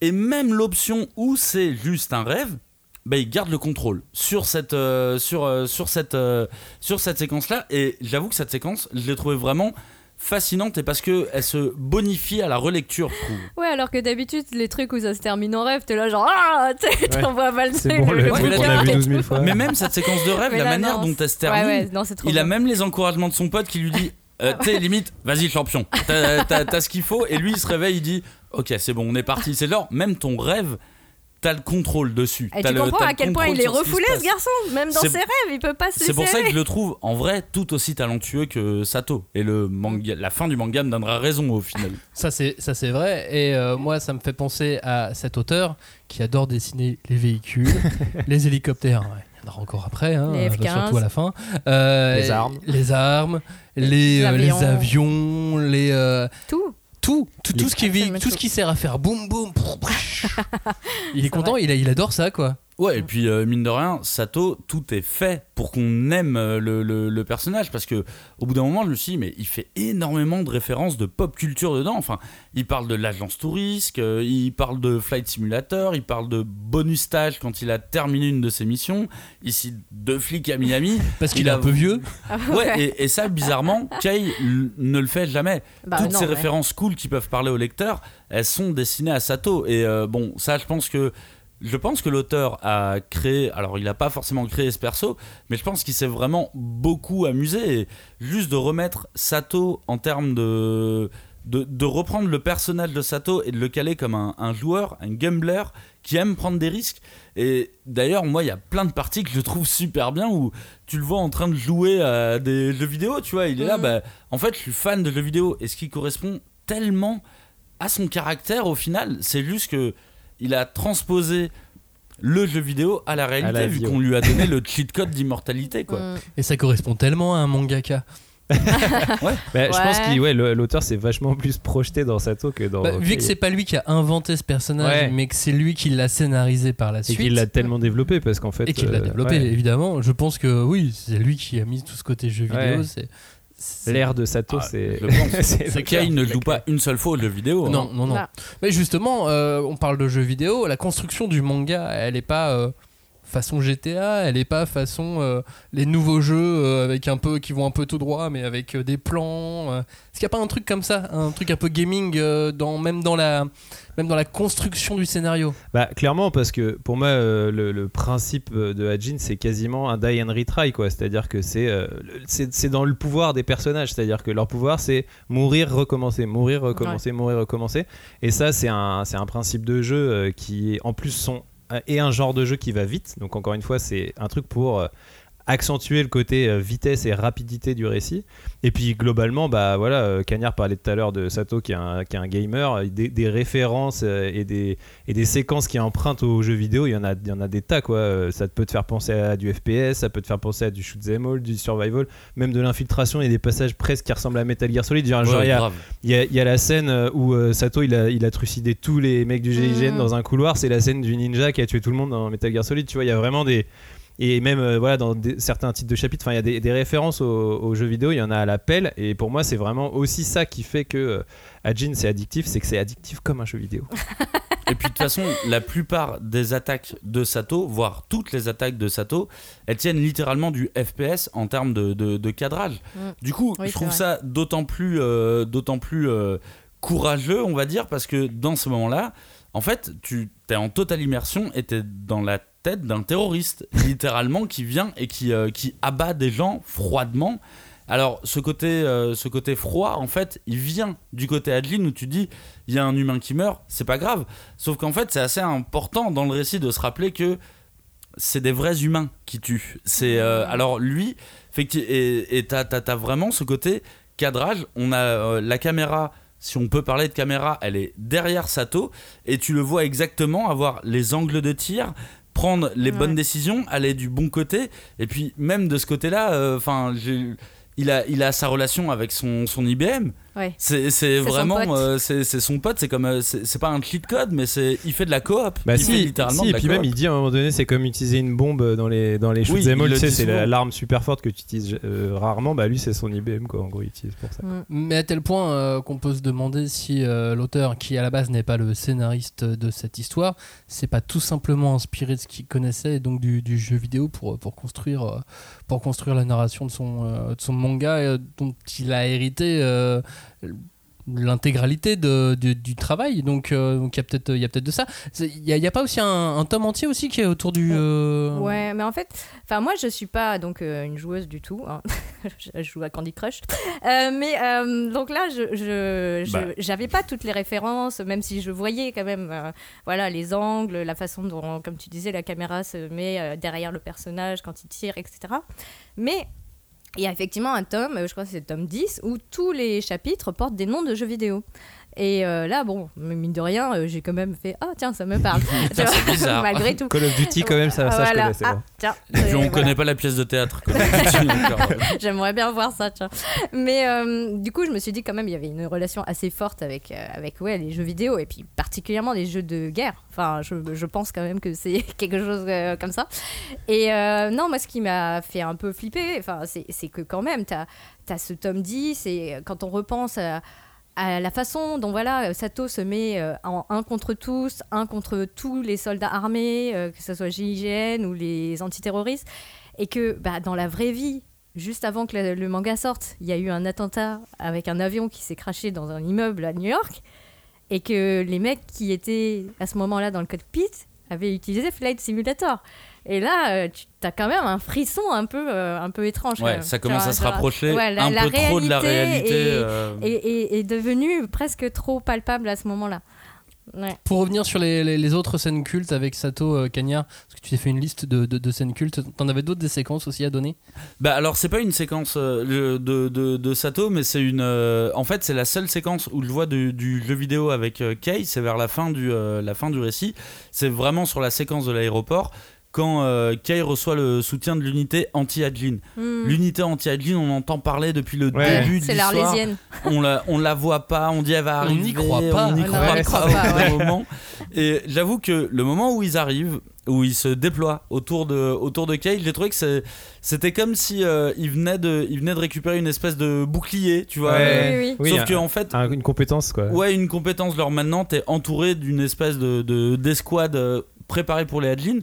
Et même l'option où c'est juste un rêve, bah, il garde le contrôle sur cette, euh, sur, euh, sur cette, euh, sur cette séquence-là. Et j'avoue que cette séquence, je l'ai trouvée vraiment fascinante et parce que elle se bonifie à la relecture, je trouve.
Ouais, alors que d'habitude, les trucs où ça se termine en rêve, t'es là genre Ah Tu sais, t'en vois pas le
C'est
truc,
bon, le
Ouais,
truc
mais
qu'on
là,
a vu
et
12
tout.
000 fois.
Mais même cette séquence de rêve,
Mais
la
là,
manière
non,
dont elle se termine,
Ouais, ouais, non, c'est trop
il a même les encouragements de son pote qui lui dit euh, Tu sais, limite, vas-y, champion, t'as t'as- t'as ce qu'il faut. Et lui, il se réveille, il dit Ok, c'est bon, on est parti. C'est genre, même ton rêve, t'as le contrôle dessus.
Et
T'as
tu
le-
comprends
t'as
à quel point il est
ce
refoulé ce garçon Même dans
C'est-
ses rêves, il peut pas se laisser
C'est pour ça que je le trouve en vrai tout aussi talentueux que Sato. Et le manga, la fin du manga me donnera raison au final. *laughs*
Ça c'est ça c'est vrai et euh, moi ça me fait penser à cet auteur qui adore dessiner les véhicules, *laughs* les hélicoptères. ouais, en aura encore après, hein,
Les
euh,
F-15.
surtout à la fin. Euh,
Les armes.
les armes, les, euh, les
avions.
avions, les euh,
Tout.
tout, tout, tout
Les-
ce qui vit, tout ce qui sert à faire boum boum. *laughs* il est content, il, a- il adore ça quoi.
Ouais, et puis euh, mine de rien, Sato, tout est fait pour qu'on aime euh, le, le- le personnage parce que au bout d'un moment, je me suis dit, mais il fait énormément de références de pop culture dedans. Enfin, il parle de l'agence touriste, euh, il parle de Flight Simulator, il parle de bonus stage quand il a terminé une de ses missions. Ici, deux flics à Miami. *laughs*
Parce qu'il
Il
est
a-
un peu vieux. *laughs*
Ouais, et, et ça, bizarrement, Kay ne le fait jamais.
Bah
Toutes
non,
ces
ouais.
références cool qui peuvent parler au lecteur, elles sont destinées à Sato. Et euh, bon, ça, je pense que je pense que l'auteur a créé, alors il n'a pas forcément créé ce perso, mais je pense qu'il s'est vraiment beaucoup amusé. Et juste de remettre Sato en termes de, de, de reprendre le personnage de Sato et de le caler comme un, un joueur, un gambler qui aime prendre des risques. Et d'ailleurs, moi, il y a plein de parties que je trouve super bien où tu le vois en train de jouer à des jeux vidéo, tu vois. Il est là,
Mhm.
bah, en fait, je suis fan de jeux vidéo. Et ce qui correspond tellement à son caractère au final, c'est juste que il a transposé le jeu vidéo à la réalité,
la
vu qu'on lui a donné le *laughs* cheat code d'immortalité, quoi.
Et ça correspond tellement à un mangaka. *laughs*
Bah, Je pense
Ouais.
que ouais, l'auteur s'est vachement plus projeté dans Sato que dans.
Bah, vu que c'est pas lui qui a inventé ce personnage,
Ouais.
mais que c'est lui qui l'a scénarisé par la
Et
suite.
qu'il l'a tellement développé parce qu'en fait.
et qu'il l'a
euh,
développé,
ouais,
évidemment. Je pense que oui, c'est lui qui a mis tout ce côté jeu vidéo.
Ouais.
C'est,
L'ère de Sato,
Ah,
c'est. *laughs* c'est-
Kay ne joue pas une seule fois au jeu vidéo. hein.
Non, non, non.
Là.
Mais justement, euh, on parle de jeux vidéo. La construction du manga, elle est pas euh, façon GTA, elle est pas façon euh, les nouveaux jeux euh, avec un peu qui vont un peu tout droit, mais avec euh, des plans. euh. Est-ce qu'il n'y a pas un truc comme ça, un truc un peu gaming euh, dans même dans la même dans la construction du scénario?
Bah, clairement, parce que pour moi, euh, le, le principe de Hajin, c'est quasiment un die and retry, quoi. C'est-à-dire que c'est euh, c'est c'est dans le pouvoir des personnages. C'est-à-dire que leur pouvoir, c'est mourir, recommencer, mourir, recommencer, mourir, recommencer. Et ça, c'est un, c'est un principe de jeu euh, qui, est, en plus, sont et un genre de jeu qui va vite. Donc, encore une fois, c'est un truc pour euh, accentuer le côté euh, vitesse et rapidité du récit. Et puis globalement, bah voilà, euh, Cagnard parlait tout à l'heure de Sato qui est un, qui est un gamer, des, des références euh, et des, et des séquences qui empruntent aux jeux vidéo, il y en a, il y en a des tas quoi. Ça peut te faire penser à du FPS, ça peut te faire penser à du shoot 'em all, du survival, même de l'infiltration. Il y a des passages presque qui ressemblent à Metal Gear Solid. Genre,
Ouais,
genre, il y a- il y, a, il y a la scène où euh, Sato il a, il a trucidé tous les mecs du GIGN
Mhm.
dans un couloir. C'est la scène du ninja qui a tué tout le monde dans Metal Gear Solid. Tu vois, il y a vraiment des, Et même euh, voilà dans des- certains titres de chapitres, enfin il y a des, des références aux, aux jeux vidéo, il y en a à l'appel. Et pour moi, c'est vraiment aussi ça qui fait que euh, Ajin c'est addictif, c'est que c'est addictif comme un jeu vidéo. *laughs*
Et puis de toute façon, la plupart des attaques de Sato, voire toutes les attaques de Sato, elles tiennent littéralement du FPS en termes de, de- de cadrage.
Mm.
Du coup,
Oui,
je trouve ça d'autant plus, euh, d'autant plus euh, courageux, on va dire, parce que dans ce moment-là, en fait, tu es en totale immersion et tu es dans la tête d'un terroriste, *laughs* littéralement, qui vient et qui, euh, qui abat des gens froidement. Alors, ce côté, euh, ce côté froid, en fait, il vient du côté Adeline où tu dis il y a un humain qui meurt, c'est pas grave. Sauf qu'en fait, c'est assez important dans le récit de se rappeler que c'est des vrais humains qui tuent. C'est euh, alors lui, et t'as vraiment ce côté cadrage. On a euh, la caméra. Si on peut parler de caméra, elle est derrière Sato et tu le vois exactement avoir les angles de tir, prendre les
Ouais.
bonnes décisions, aller du bon côté. Et puis même de ce côté-là, euh, enfin, il a il a sa relation avec son son IBM.
Ouais.
C'est c'est
son
vraiment
pote.
euh, c'est son pote. C'est comme euh, c'est pas un cheat code, mais c'est il fait de la coop.
Bah
il
si,
fait littéralement
si,
de
et puis même il dit à un moment donné c'est comme utiliser une bombe dans les dans les
Oui, il
all,
le
tu sais
dit
c'est l'arme super forte que tu utilises euh, rarement bah lui c'est son IBM quoi en gros il utilise pour ça.
Mm.
Mais à tel point euh, qu'on peut se demander si euh, l'auteur, qui à la base n'est pas le scénariste de cette histoire, c'est pas tout simplement inspiré de ce qu'il connaissait et donc du, du jeu vidéo pour, pour, construire, euh, pour construire la narration de son, euh, de son manga euh, dont il a hérité euh, l'intégralité de- du, du travail. Donc euh, donc il y a peut-être il y a peut-être de ça. Il n'y a, il y a pas aussi un, un tome entier aussi qui est autour du... euh,
Ouais, mais en fait, enfin moi je suis pas donc euh, une joueuse du tout. hein. *laughs* je joue à Candy Crush, Euh, mais euh, donc là je
Bah.
j'avais pas toutes les références, même si je voyais quand même euh, voilà les angles, la façon dont, comme tu disais, la caméra se met euh, derrière le personnage quand il tire, etc. Mais il y a effectivement un tome, euh, je crois que c'est le tome 10, où tous les chapitres portent des noms de jeux vidéo. Et euh, là, bon, mine de rien, euh, j'ai quand même fait Ah, tiens, ça me parle. *laughs*
C'est *laughs* bizarre.
Malgré tout.
Call of Duty quand même ça, ça je
Voilà.
connais c'est
Ah,
bon.
tiens,
Et puis on
voilà.
connaît pas la pièce de théâtre. *laughs*
J'aimerais bien voir ça, tiens. Mais euh, du coup, je me suis dit quand même, il y avait une relation assez forte avec, euh, avec ouais, les jeux vidéo et puis particulièrement les jeux de guerre. Enfin, je, je pense quand même que c'est quelque chose euh, comme ça. Et euh, non, moi, ce qui m'a fait un peu flipper, enfin, c'est c'est que quand même, tu as, ce tome 10 et quand on repense à à la façon dont voilà Sato se met euh, en un contre tous, un contre tous les soldats armés, euh, que ce soit GIGN ou les antiterroristes, et que bah, dans la vraie vie, juste avant que le, le manga sorte, il y a eu un attentat avec un avion qui s'est craché dans un immeuble à New York, et que les mecs qui étaient à ce moment-là dans le cockpit avaient utilisé Flight Simulator. Et là, euh, tu as quand même un frisson un peu, euh, un peu étrange.
Ouais,
quand
ça commence
Genre-
à se
genre-
rapprocher
ouais, la-
un
la
peu trop de la
réalité est-
euh,
est devenu presque trop palpable à ce moment-là. Ouais.
Pour revenir sur les, les- les autres scènes cultes avec Sato euh, Cagnard, parce que tu t'es fait une liste de, de- de scènes cultes, t'en avais d'autres des séquences aussi à donner?
Bah alors c'est pas une séquence euh, de, de, de Sato mais c'est une euh, en fait c'est la seule séquence où je vois du, du jeu vidéo avec euh, Kei c'est vers la fin du euh, la fin du récit c'est vraiment sur la séquence de l'aéroport quand euh, reçoit le soutien de l'unité anti-Adlin.
Hmm.
L'unité anti-Adlin, on entend parler depuis le
Ouais.
début de
C'est
l'histoire.
l'Arlésienne.
On la, on la voit pas, on dit elle va
On
arriver.
n'y croit pas.
On n'y croit
on
pas,
croit *laughs*
moment. Et j'avoue que le moment où ils arrivent, où ils se déploient autour de, autour de Kay, j'ai trouvé que c'est- c'était comme si euh, ils, venaient de, ils venaient de récupérer une espèce de bouclier, tu vois.
Ouais.
Oui, oui.
Oui,
Sauf
un-
que en fait,
un- une compétence quoi.
ouais, une compétence leur maintenant, t'es entouré d'une espèce de de- d'escouade euh, préparée pour les Hadlin.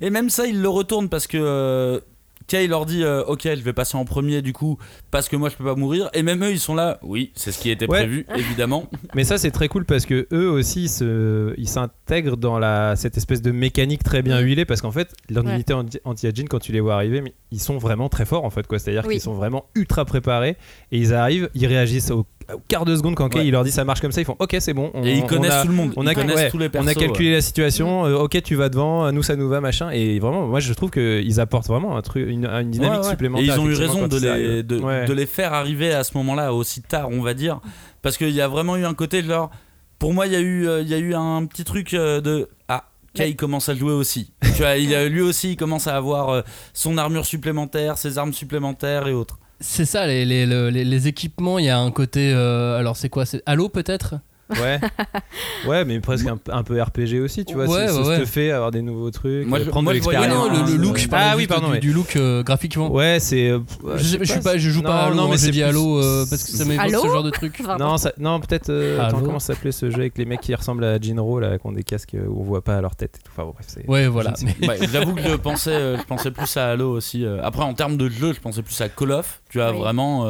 Et même ça, ils le retournent parce que euh, Kay leur dit euh, Ok, je vais passer en premier du coup, parce que moi je peux pas mourir. Et même eux, ils sont là. Oui, c'est ce qui était
Ouais.
prévu, *laughs* évidemment.
Mais ça c'est très cool parce que eux aussi ils se- ils s'intègrent dans la cette espèce de mécanique très bien huilée parce qu'en fait leur
Ouais.
anti-aging quand tu les vois arriver mais ils sont vraiment très forts en fait quoi c'est-à-dire
Oui.
qu'ils sont vraiment ultra préparés et ils arrivent ils réagissent au, au quart de seconde quand Kay
Ouais.
il leur dit ça marche comme ça ils font ok c'est bon on,
Et ils
on
connaissent
a,
tout le monde.
on a,
ils connaissent
ouais,
tous les
on a calculé la situation
Mm.
euh, ok tu vas devant nous ça nous va machin et vraiment moi je trouve qu'ils apportent vraiment un truc une, une dynamique
Ouais, ouais.
supplémentaire
Et ils ont eu raison de les, de,
Ouais.
de les faire arriver à ce moment-là aussi tard, on va dire. Parce qu'il y a vraiment eu un côté de genre. Pour moi, il y, a eu, euh, il y a eu un petit truc euh, de. Ah, Kay commence à jouer aussi. *laughs* tu vois, il lui aussi, il commence à avoir euh, son armure supplémentaire, ses armes supplémentaires et autres.
C'est ça, les, les, le- les- les équipements, il y a un côté. euh, alors, c'est quoi C'est Halo peut-être?
Ouais. *laughs* ouais, mais presque un, un peu RPG aussi, tu vois.
Ouais,
c'est-
ouais,
ça
ouais.
te fait avoir des nouveaux trucs,
Moi, je-
prendre
moi,
de l'expérience.
non, le, le look, je parlais
Ah oui, pardon.
du,
ouais.
du look euh, graphiquement.
Ouais, c'est. euh,
Je, je suis pas, je joue
Non,
pas à Halo,
non, mais
je
c'est
dis Halo euh, parce que ça m'évoque ce genre de truc.
Non, ça- non peut-être. euh, attends, comment ça s'appelait ce jeu avec les mecs qui ressemblent à Jinro, là, qui ont des casques où on voit pas leur tête et tout. Enfin, bon, bref, c'est.
Ouais, voilà. *laughs*
J'avoue que je pensais, je pensais plus à Halo aussi. Après, en termes de jeu, je pensais plus à Call of. Tu vois,
Oui.
vraiment.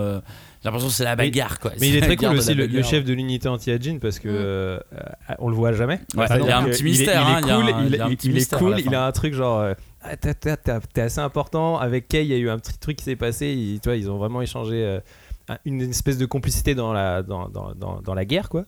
J'ai l'impression que c'est la bagarre, quoi.
Mais il est très cool aussi, le, chef de l'unité anti-Agin, parce que euh, euh, on le voit jamais.
Ouais, il y a un petit mystère,
Il est
il y a
cool, il
a un
truc genre. euh, ah, T'es assez important. Avec Kay, il y a eu un petit truc qui s'est passé. ils- tu vois, ils ont vraiment échangé euh, un- une espèce de complicité dans la, dans, dans, dans, dans la guerre, quoi.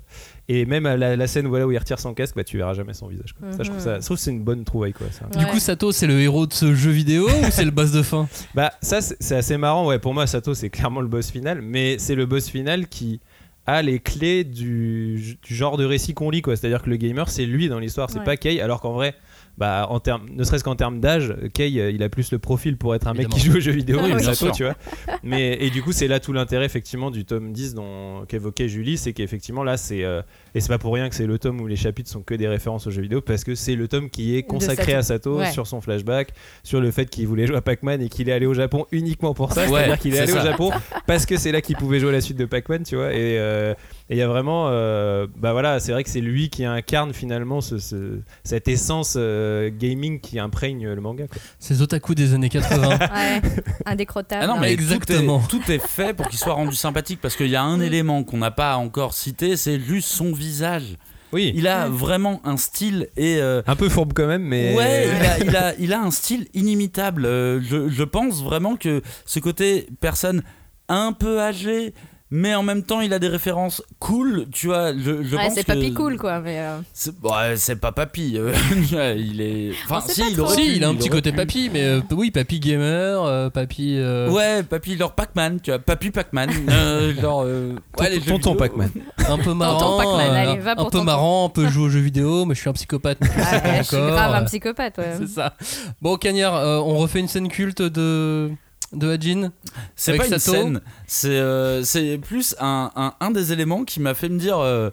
Et même à la, la scène voilà, où il retire son casque, bah, tu verras jamais son visage. Quoi. Ça, je trouve ça, je trouve que c'est une bonne trouvaille, quoi. ça.
Du
Ouais.
coup, Sato, c'est le héros de ce jeu vidéo ou c'est le boss de fin? *laughs*
Bah ça c'est c'est assez marrant ouais pour moi Sato c'est clairement le boss final mais c'est le boss final qui a les clés du, du genre de récit qu'on lit quoi c'est-à-dire que le gamer c'est lui dans l'histoire c'est
Ouais.
pas Kay alors qu'en vrai bah en termes ne serait-ce qu'en termes d'âge Kay euh, il a plus le profil pour être un mec qui joue aux jeux vidéo
Ah
que
oui.
Tu vois mais et du coup c'est là tout l'intérêt effectivement du tome 10 dont qu'évoquait Julie c'est qu'effectivement là c'est euh, et c'est pas pour rien que c'est le tome où les chapitres sont que des références aux jeux vidéo parce que c'est le tome qui est consacré
Sato.
à Sato
Ouais.
sur son flashback sur le fait qu'il voulait jouer à Pac-Man et qu'il est allé au Japon uniquement pour ça
Ouais,
c'est-à-dire qu'il est allé au. Japon parce que c'est là qu'il pouvait jouer à la suite de Pac-Man tu vois et euh, et il y a vraiment euh, bah voilà c'est vrai que c'est lui qui incarne finalement ce, ce- cette essence euh, gaming qui imprègne le manga quoi.
Ces otaku des années 80. *laughs*
Ouais, indécrottable.
Ah non, mais
Exactement.
Tout est, tout est fait pour qu'il soit rendu sympathique parce qu'il y a un élément qu'on n'a pas encore cité, c'est juste son visage.
oui
Il a vraiment un style et. euh,
un peu fourbe quand même mais
Ouais, *laughs* il a, il, a, il a un style inimitable. Euh, je, je pense vraiment que ce côté personne un peu âgée, mais en même temps il a des références cool. Tu vois, je, je
Ouais, c'est papy cool quoi. Mais euh,
C'est ouais, c'est pas papy. euh, *laughs* il est. Enfin,
On
si, il
trop.
aurait
si,
pu,
il a un petit côté
pu.
papy, mais euh, oui, papy gamer, euh, papy. euh,
Ouais, papy, genre Pac-Man, tu vois, papy Pac-Man. *laughs* euh, genre. euh, ouais,
tonton. Pac-Man
Un peu marrant,
Pac-Man,
euh,
allez, va
un peu
tonton.
marrant, un peu jouer aux jeux vidéo, mais je suis un psychopathe.
ah,
pas
je suis grave un psychopathe. Ouais. *laughs*
C'est ça. Bon, Cagnard, euh, on refait une scène culte de de Hajin.
C'est pas une
Sato.
scène, c'est euh, plus un, un, un des éléments qui m'a fait me dire euh,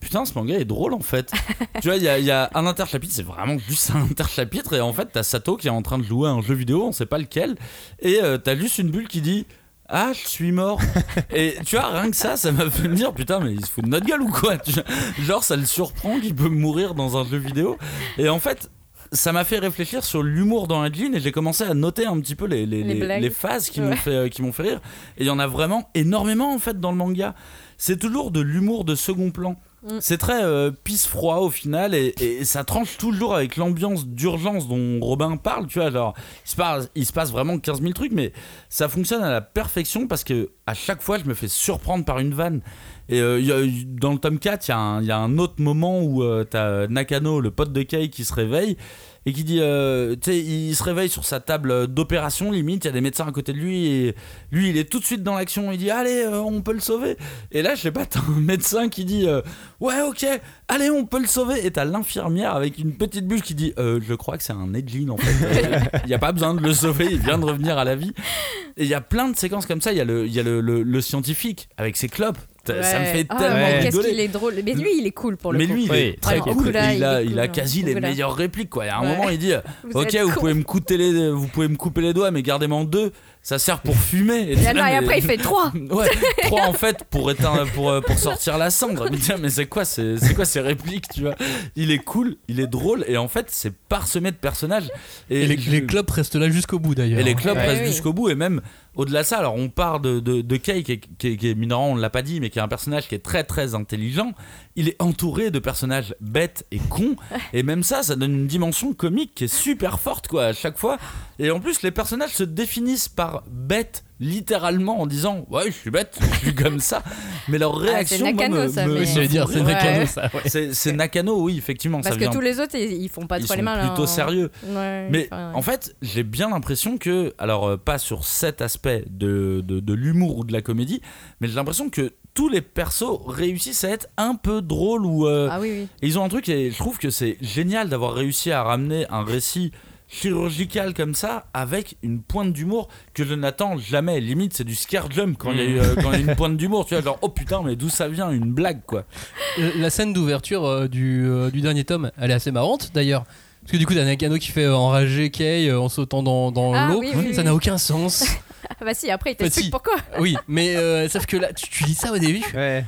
Putain, ce manga est drôle en fait. *laughs* tu vois, il y y a un interchapitre, c'est vraiment juste un interchapitre, et en fait, t'as Sato qui est en train de jouer à un jeu vidéo, on sait pas lequel, et euh, t'as juste une bulle qui dit ah, je suis mort. *laughs* Et tu vois, rien que ça, ça m'a fait me dire, putain, mais il se fout de notre gueule ou quoi? Genre, ça le surprend qu'il peut mourir dans un jeu vidéo. Et en fait, ça m'a fait réfléchir sur l'humour dans Edlin et j'ai commencé à noter un petit peu les, les,
Les
les-
blagues.
les phases qui m'ont fait, euh, qui m'ont fait rire. Et il y en a vraiment énormément en fait dans le manga. C'est toujours de l'humour de second plan.
Mm.
C'est très euh, pisse-froid au final et, et ça tranche toujours avec l'ambiance d'urgence dont Robin parle. Tu vois, genre, il se, passe, il se passe vraiment 15 000 trucs, mais ça fonctionne à la perfection parce que à chaque fois, je me fais surprendre par une vanne. Et euh, y a- dans le tome 4, il y, a un- il y a un autre moment où euh, t'as Nakano, le pote de Kei, qui se réveille et qui dit, euh, tu sais, il se réveille sur sa table d'opération, limite, il y a des médecins à côté de lui, et lui, il est tout de suite dans l'action, il dit, allez, euh, on peut le sauver. Et là, je sais pas, t'as un médecin qui dit, euh, ouais, ok, allez, on peut le sauver. Et t'as l'infirmière avec une petite bulle qui dit, je crois que c'est un Edlin, en fait. *laughs* Il n'y a pas besoin de le sauver, il vient de revenir à la vie. Et il y a plein de séquences comme ça, il y a le, y a le, le- le scientifique avec ses clopes. Ça me fait
Ah,
tellement
ouais.
Qu'est-ce qu'il est drôle. Mais lui, il est cool pour le
Mais
coup.
lui, il
Oui,
est très cool. Il,
il
a, il
cool,
a
hein.
quasi les meilleures répliques. Quoi. Et à un
Ouais.
moment, il dit
Vous
Ok, vous,
cool.
pouvez me couper les, vous pouvez me couper les doigts, mais gardez-moi en deux. Ça sert pour fumer.
Et, là,
là,
et après, il fait 3. *laughs*
Ouais, trois en fait pour éteindre, pour, euh, pour sortir la cendre. Mais tiens, mais c'est quoi, c'est c'est quoi ces répliques, tu vois? Il est cool, il est drôle, et en fait, c'est parsemé de personnages.
Et les,
je-
les clubs restent là jusqu'au bout d'ailleurs.
et les clubs
Ouais.
restent
Oui.
jusqu'au bout et même au-delà de ça alors on part de, de, de Kei qui est, qui est, qui est mineur on l'a pas dit mais qui est un personnage qui est très très intelligent il est entouré de personnages bêtes et cons *laughs* et même ça ça donne une dimension comique qui est super forte quoi à chaque fois et en plus les personnages se définissent par bêtes littéralement en disant ouais je suis bête je suis comme ça mais leur
Ah, c'est
réaction moi,
Nakano,
me-
ça,
me-
mais-
me
Je vais dire, c'est. Nakano
Ouais.
ça. ouais.
c'est c'est Nakano oui effectivement
Parce
ça
que
vient
tous les autres, ils, ils font pas
ils
trop
sont
les mains.
plutôt
en-
sérieux
Ouais,
mais
enfin, ouais.
en fait, j'ai bien l'impression que, alors euh, pas sur cet aspect de, de, de l'humour ou de la comédie, mais j'ai l'impression que tous les persos réussissent à être un peu drôles ou euh,
Ah oui, oui.
et ils ont un truc et je trouve que c'est génial d'avoir réussi à ramener un récit chirurgical comme ça avec une pointe d'humour que je n'attends jamais limite c'est du scare jump quand il y a eu, euh, y a une pointe *laughs* d'humour tu vois genre oh putain mais d'où ça vient une blague quoi
la scène d'ouverture euh, du, euh, du dernier tome, elle est assez marrante d'ailleurs. Parce que du coup, t'as Nakano qui fait euh, enrager Kei euh, en sautant dans, dans
Ah,
l'eau.
oui, oui,
ça
oui.
n'a aucun sens. *laughs*
Ah bah si, après il
Bah,
t'explique
si.
pourquoi. *laughs*
oui, mais euh, sauf que là, tu, tu lis ça au début,
Ouais.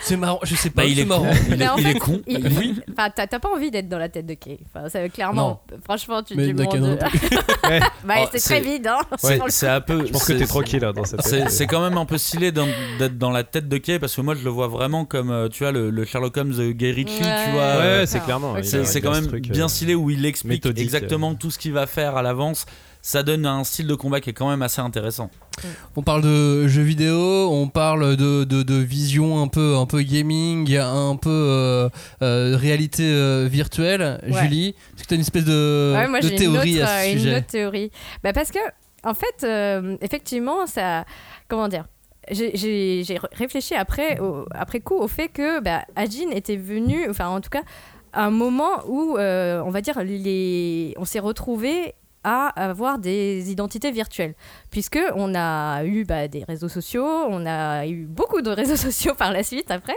c'est marrant. Je sais pas,
Bah, il
c'est
est
marrant.
con. Il
Mais
est,
en
il
fait,
est con.
il-
Oui.
Enfin, t'as t'as pas envie d'être dans la tête de Kay. Enfin, ça, clairement, franchement, tu te
Mais
dis bon.
Nakano non
de- *laughs*
Ouais.
bah,
Oh,
c'est très vide, hein.
C'est un peu.
Je pense que t'es tranquille hein, dans cette
C'est c'est quand même un peu stylé d'être dans la tête de Kay parce que moi je le vois vraiment comme euh, tu vois le, le Sherlock Holmes de Guy Ritchie, tu vois.
Ouais,
euh,
c'est clairement.
c'est quand même bien
euh,
stylé où il explique exactement tout ce qu'il va faire à l'avance. Ça donne un style de combat qui est quand même assez intéressant.
On parle de jeux vidéo, on parle de, de, de vision un peu, un peu gaming, un peu euh, euh, réalité euh, virtuelle.
Ouais.
Julie, est-ce que tu as une espèce de,
Ouais, moi,
de
j'ai
théorie
une autre,
à ce
euh, une
sujet
autre théorie. Bah, parce que, en fait, euh, effectivement, ça. Comment dire j'ai- réfléchi après, au- après coup au fait que bah, Ajin était venu, enfin en tout cas, à un moment où, euh, on va dire, les, on s'est retrouvé à avoir des identités virtuelles, puisque on a eu bah, des réseaux sociaux, on a eu beaucoup de *laughs* réseaux sociaux par la suite après,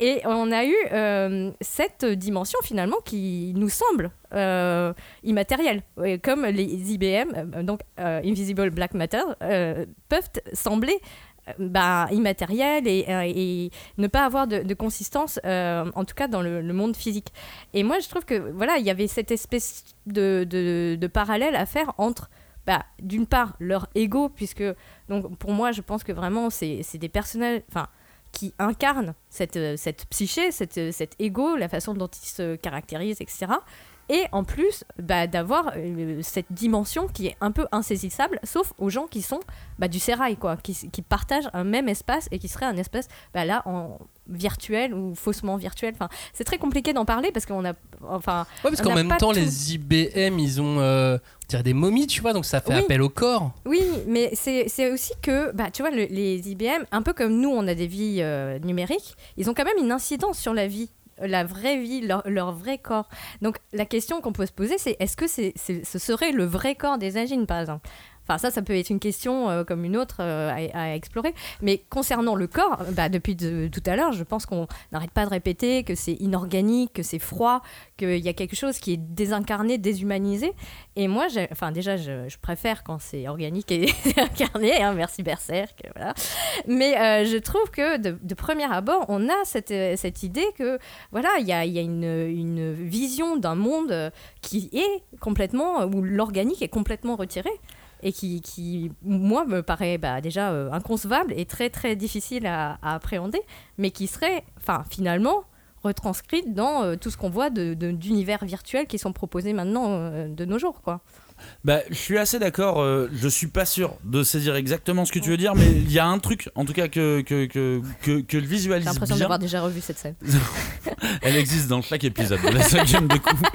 et on a eu euh, cette dimension finalement qui nous semble euh, immatérielle, comme les IBM, euh, donc Invisible Black Matter, peuvent sembler bah, immatériels et, euh, et ne pas avoir de, consistance, euh, en tout cas dans le, monde physique. Et moi, je trouve que voilà, il y avait cette espèce de, de, parallèle à faire entre bah, d'une part leur ego, puisque donc pour moi, je pense que vraiment c'est des personnages, qui incarnent cette, euh, cette psyché, cette, euh, cet ego, la façon dont ils se caractérisent, etc. Et en plus, bah, d'avoir euh, cette dimension qui est un peu insaisissable, sauf aux gens qui sont bah, du sérail, quoi, qui, qui partagent un même espace et qui serait un espace bah, là en virtuel ou faussement virtuel. Enfin, c'est très compliqué d'en parler parce qu'on a, enfin,
Ouais, parce qu'en même temps,
tout.
les IBM, ils ont euh, des momies, tu vois, donc ça fait
Oui.
appel au corps.
Oui, mais c'est aussi que, bah, tu vois, le- les IBM, un peu comme nous, on a des vies euh, numériques, ils ont quand même une incidence sur la vie, la vraie vie, leur, leur vrai corps. Donc la question qu'on peut se poser, c'est est-ce que c'est ce serait le vrai corps des Agines, par exemple? Enfin, ça, ça peut être une question euh, comme une autre euh, à, explorer. Mais concernant le corps, bah, depuis de- tout à l'heure, je pense qu'on n'arrête pas de répéter que c'est inorganique, que c'est froid, qu'il y a quelque chose qui est désincarné, déshumanisé. Et moi, enfin, déjà, je, préfère quand c'est organique et *laughs* incarné. Hein, merci Berserk. Mais euh, je trouve que de, premier abord, on a cette, idée que voilà, il y a, une, une vision d'un monde qui est complètement, où l'organique est complètement retiré et qui, qui, moi, me paraît bah, déjà euh, inconcevable et très, très difficile à, appréhender, mais qui serait, enfin, finalement, retranscrite dans euh, tout ce qu'on voit d'univers virtuels qui sont proposés maintenant euh, de nos jours, quoi.
Bah, je suis assez d'accord. euh, je suis pas sûr de saisir exactement ce que tu veux dire, mais il y a un truc, en tout cas, que, que, que, que, que le
J'ai
visualise
l'impression
bien.
d'avoir déjà revu cette scène. *laughs*
Elle existe dans chaque épisode de la cinquième de coup. *laughs*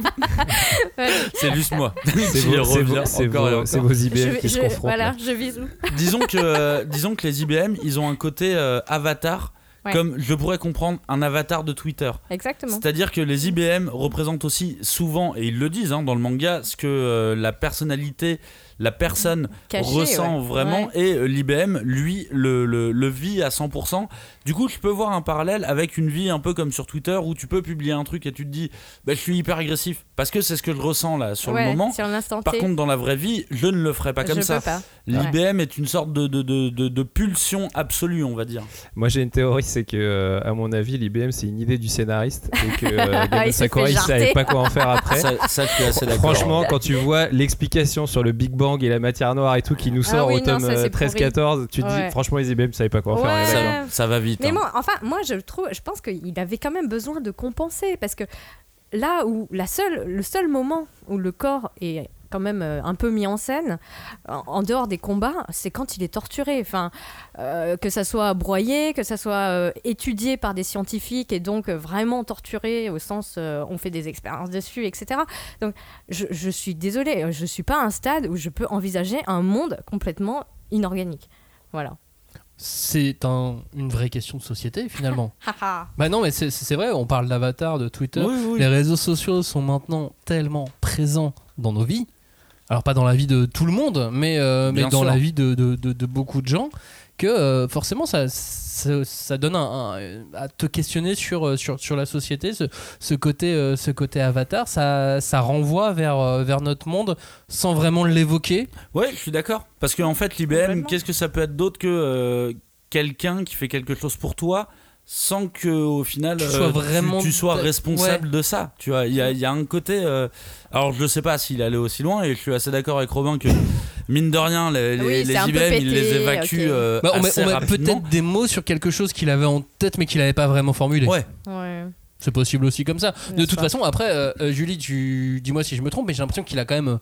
Ouais.
C'est juste moi.
C'est *laughs* vos, vos- vos- vos IBM
Je-
qui se confrontent.
Voilà,
là.
je vise où
disons que euh, disons que les IBM ils ont un côté euh, avatar
Ouais.
comme je pourrais comprendre un avatar de Twitter
Exactement.
c'est-à-dire que les IBM représentent aussi souvent et ils le disent hein, dans le manga ce que euh, la personnalité la personne
Caché,
ressent
ouais.
vraiment
Ouais.
et euh, l'IBM lui le, le, le vit à 100% du coup je peux voir un parallèle avec une vie un peu comme sur Twitter où tu peux publier un truc et tu te dis bah, je suis hyper agressif parce que c'est ce que je ressens là sur
Ouais,
le moment
Sur l'instant
par contre dans la vraie vie je ne le ferai pas comme
je
ça. L'IBM est une sorte de, de, de, de- de pulsion absolue, on va dire.
Moi j'ai une théorie, c'est que euh, à mon avis l'IBM c'est une idée du scénariste et que *laughs* euh,
Il
Dano
s'est
Sakura
fait
il savait pas quoi en faire après.
Ça, ça, je suis assez d'accord.
Franchement, quand tu vois l'explication sur le Big Bang et la matière noire et tout qui nous
Ah
sort
oui,
au tome
ça, c'est
euh, 13-14, tu te
Ouais.
dis franchement les IBM savaient pas quoi en faire.
Ouais.
ça, ça va vite.
Mais
hein.
moi, enfin, moi, je trouve, je pense qu'il avait quand même besoin de compenser parce que là où la seule, le seul moment où le corps est quand même euh, un peu mis en scène, en, en dehors des combats, c'est quand il est torturé. Enfin, euh, que ça soit broyé, que ça soit euh, étudié par des scientifiques et donc euh, vraiment torturé au sens euh, on fait des expériences dessus, etc. Donc, je, je suis désolée, je suis pas à un stade où je peux envisager un monde complètement inorganique. Voilà.
C'est un- une vraie question de société finalement. *laughs* Bah non, mais c'est- vrai, on parle d'avatar, de Twitter.
Oui, oui.
Les réseaux sociaux sont maintenant tellement présents dans nos vies alors pas dans la vie de tout le monde, mais, euh, mais dans
sûr.
la vie de, de- de- de beaucoup de gens, que euh, forcément ça, ça, ça donne un, un- à te questionner sur, euh, sur, sur la société, ce, ce côté, euh, ce côté avatar, ça, ça renvoie vers, vers notre monde sans vraiment l'évoquer.
Ouais, je suis d'accord. Parce qu'en fait, l'IBM, qu'est-ce que ça peut être d'autre que euh, quelqu'un qui fait quelque chose pour toi sans que au final
Tu
euh,
sois vraiment
tu, sois responsable de ça tu vois il y a, il y a un côté euh, alors je sais pas s'il allait aussi loin et je suis assez d'accord avec Robin que mine de rien les, les,
Oui,
IBM ils les
ok.
euh,
Bah, on met,
assez
on met
rapidement
peut-être des mots sur quelque chose qu'il avait en tête mais qu'il n'avait pas vraiment formulé.
ouais
Ouais.
C'est possible aussi comme ça. De toute
pas
façon, après, euh, Julie, tu dis-moi si je me trompe, mais j'ai l'impression qu'il a quand même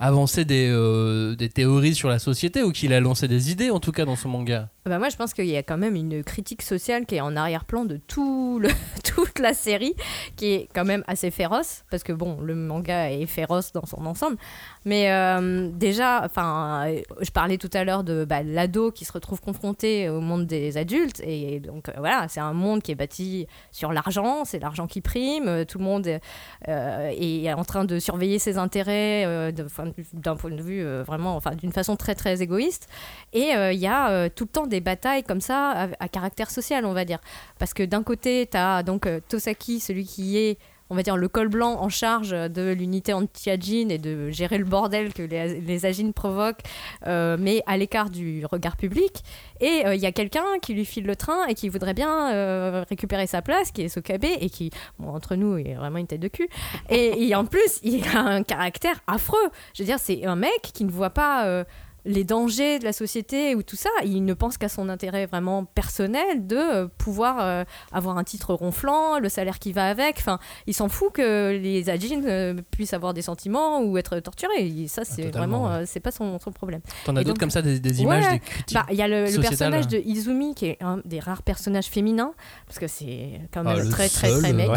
avancé des, euh, des théories sur la société ou qu'il a lancé des idées en tout cas dans ce manga.
Bah moi, je pense qu'il y a quand même une critique sociale qui est en arrière-plan de tout le, *laughs* toute la série, qui est quand même assez féroce, parce que bon, le manga est féroce dans son ensemble. Mais euh, déjà, enfin, euh, je parlais tout à l'heure de bah, l'ado qui se retrouve confronté au monde des adultes, et donc euh, voilà, c'est un monde qui est bâti sur l'argent, c'est l'argent qui prime, tout le monde est en train de surveiller ses intérêts d'un point de vue vraiment, enfin, d'une façon très très égoïste. Et il y a tout le temps des batailles comme ça à, caractère social, on va dire. Parce que d'un côté, tu as donc euh, Tosaki, celui qui est, on va dire, le col blanc en charge de l'unité anti-agine et de gérer le bordel que les, les provoquent, euh, mais à l'écart du regard public. Et euh, il y a quelqu'un qui lui file le train et qui voudrait bien récupérer sa place, qui est Sokabe, et qui, bon, entre nous, est vraiment une tête de cul. Et, et en plus, il a un caractère affreux. Je veux dire, c'est un mec qui ne voit pas les dangers de la société ou tout ça. Il ne pense qu'à son intérêt vraiment personnel de euh, pouvoir euh, avoir un titre ronflant, le salaire qui va avec. Enfin, il s'en fout que les Ajin euh, puissent avoir des sentiments ou être torturés. Ça, c'est
totalement,
vraiment,
ouais.
euh, c'est pas son, son problème.
T'en as d'autres comme ça, des, des images,
Ouais,
des critiques.
Bah, il y a le, personnage de Izumi qui est un des rares personnages féminins parce que c'est quand
Ah,
même très très
seul,
très mec.
ouais.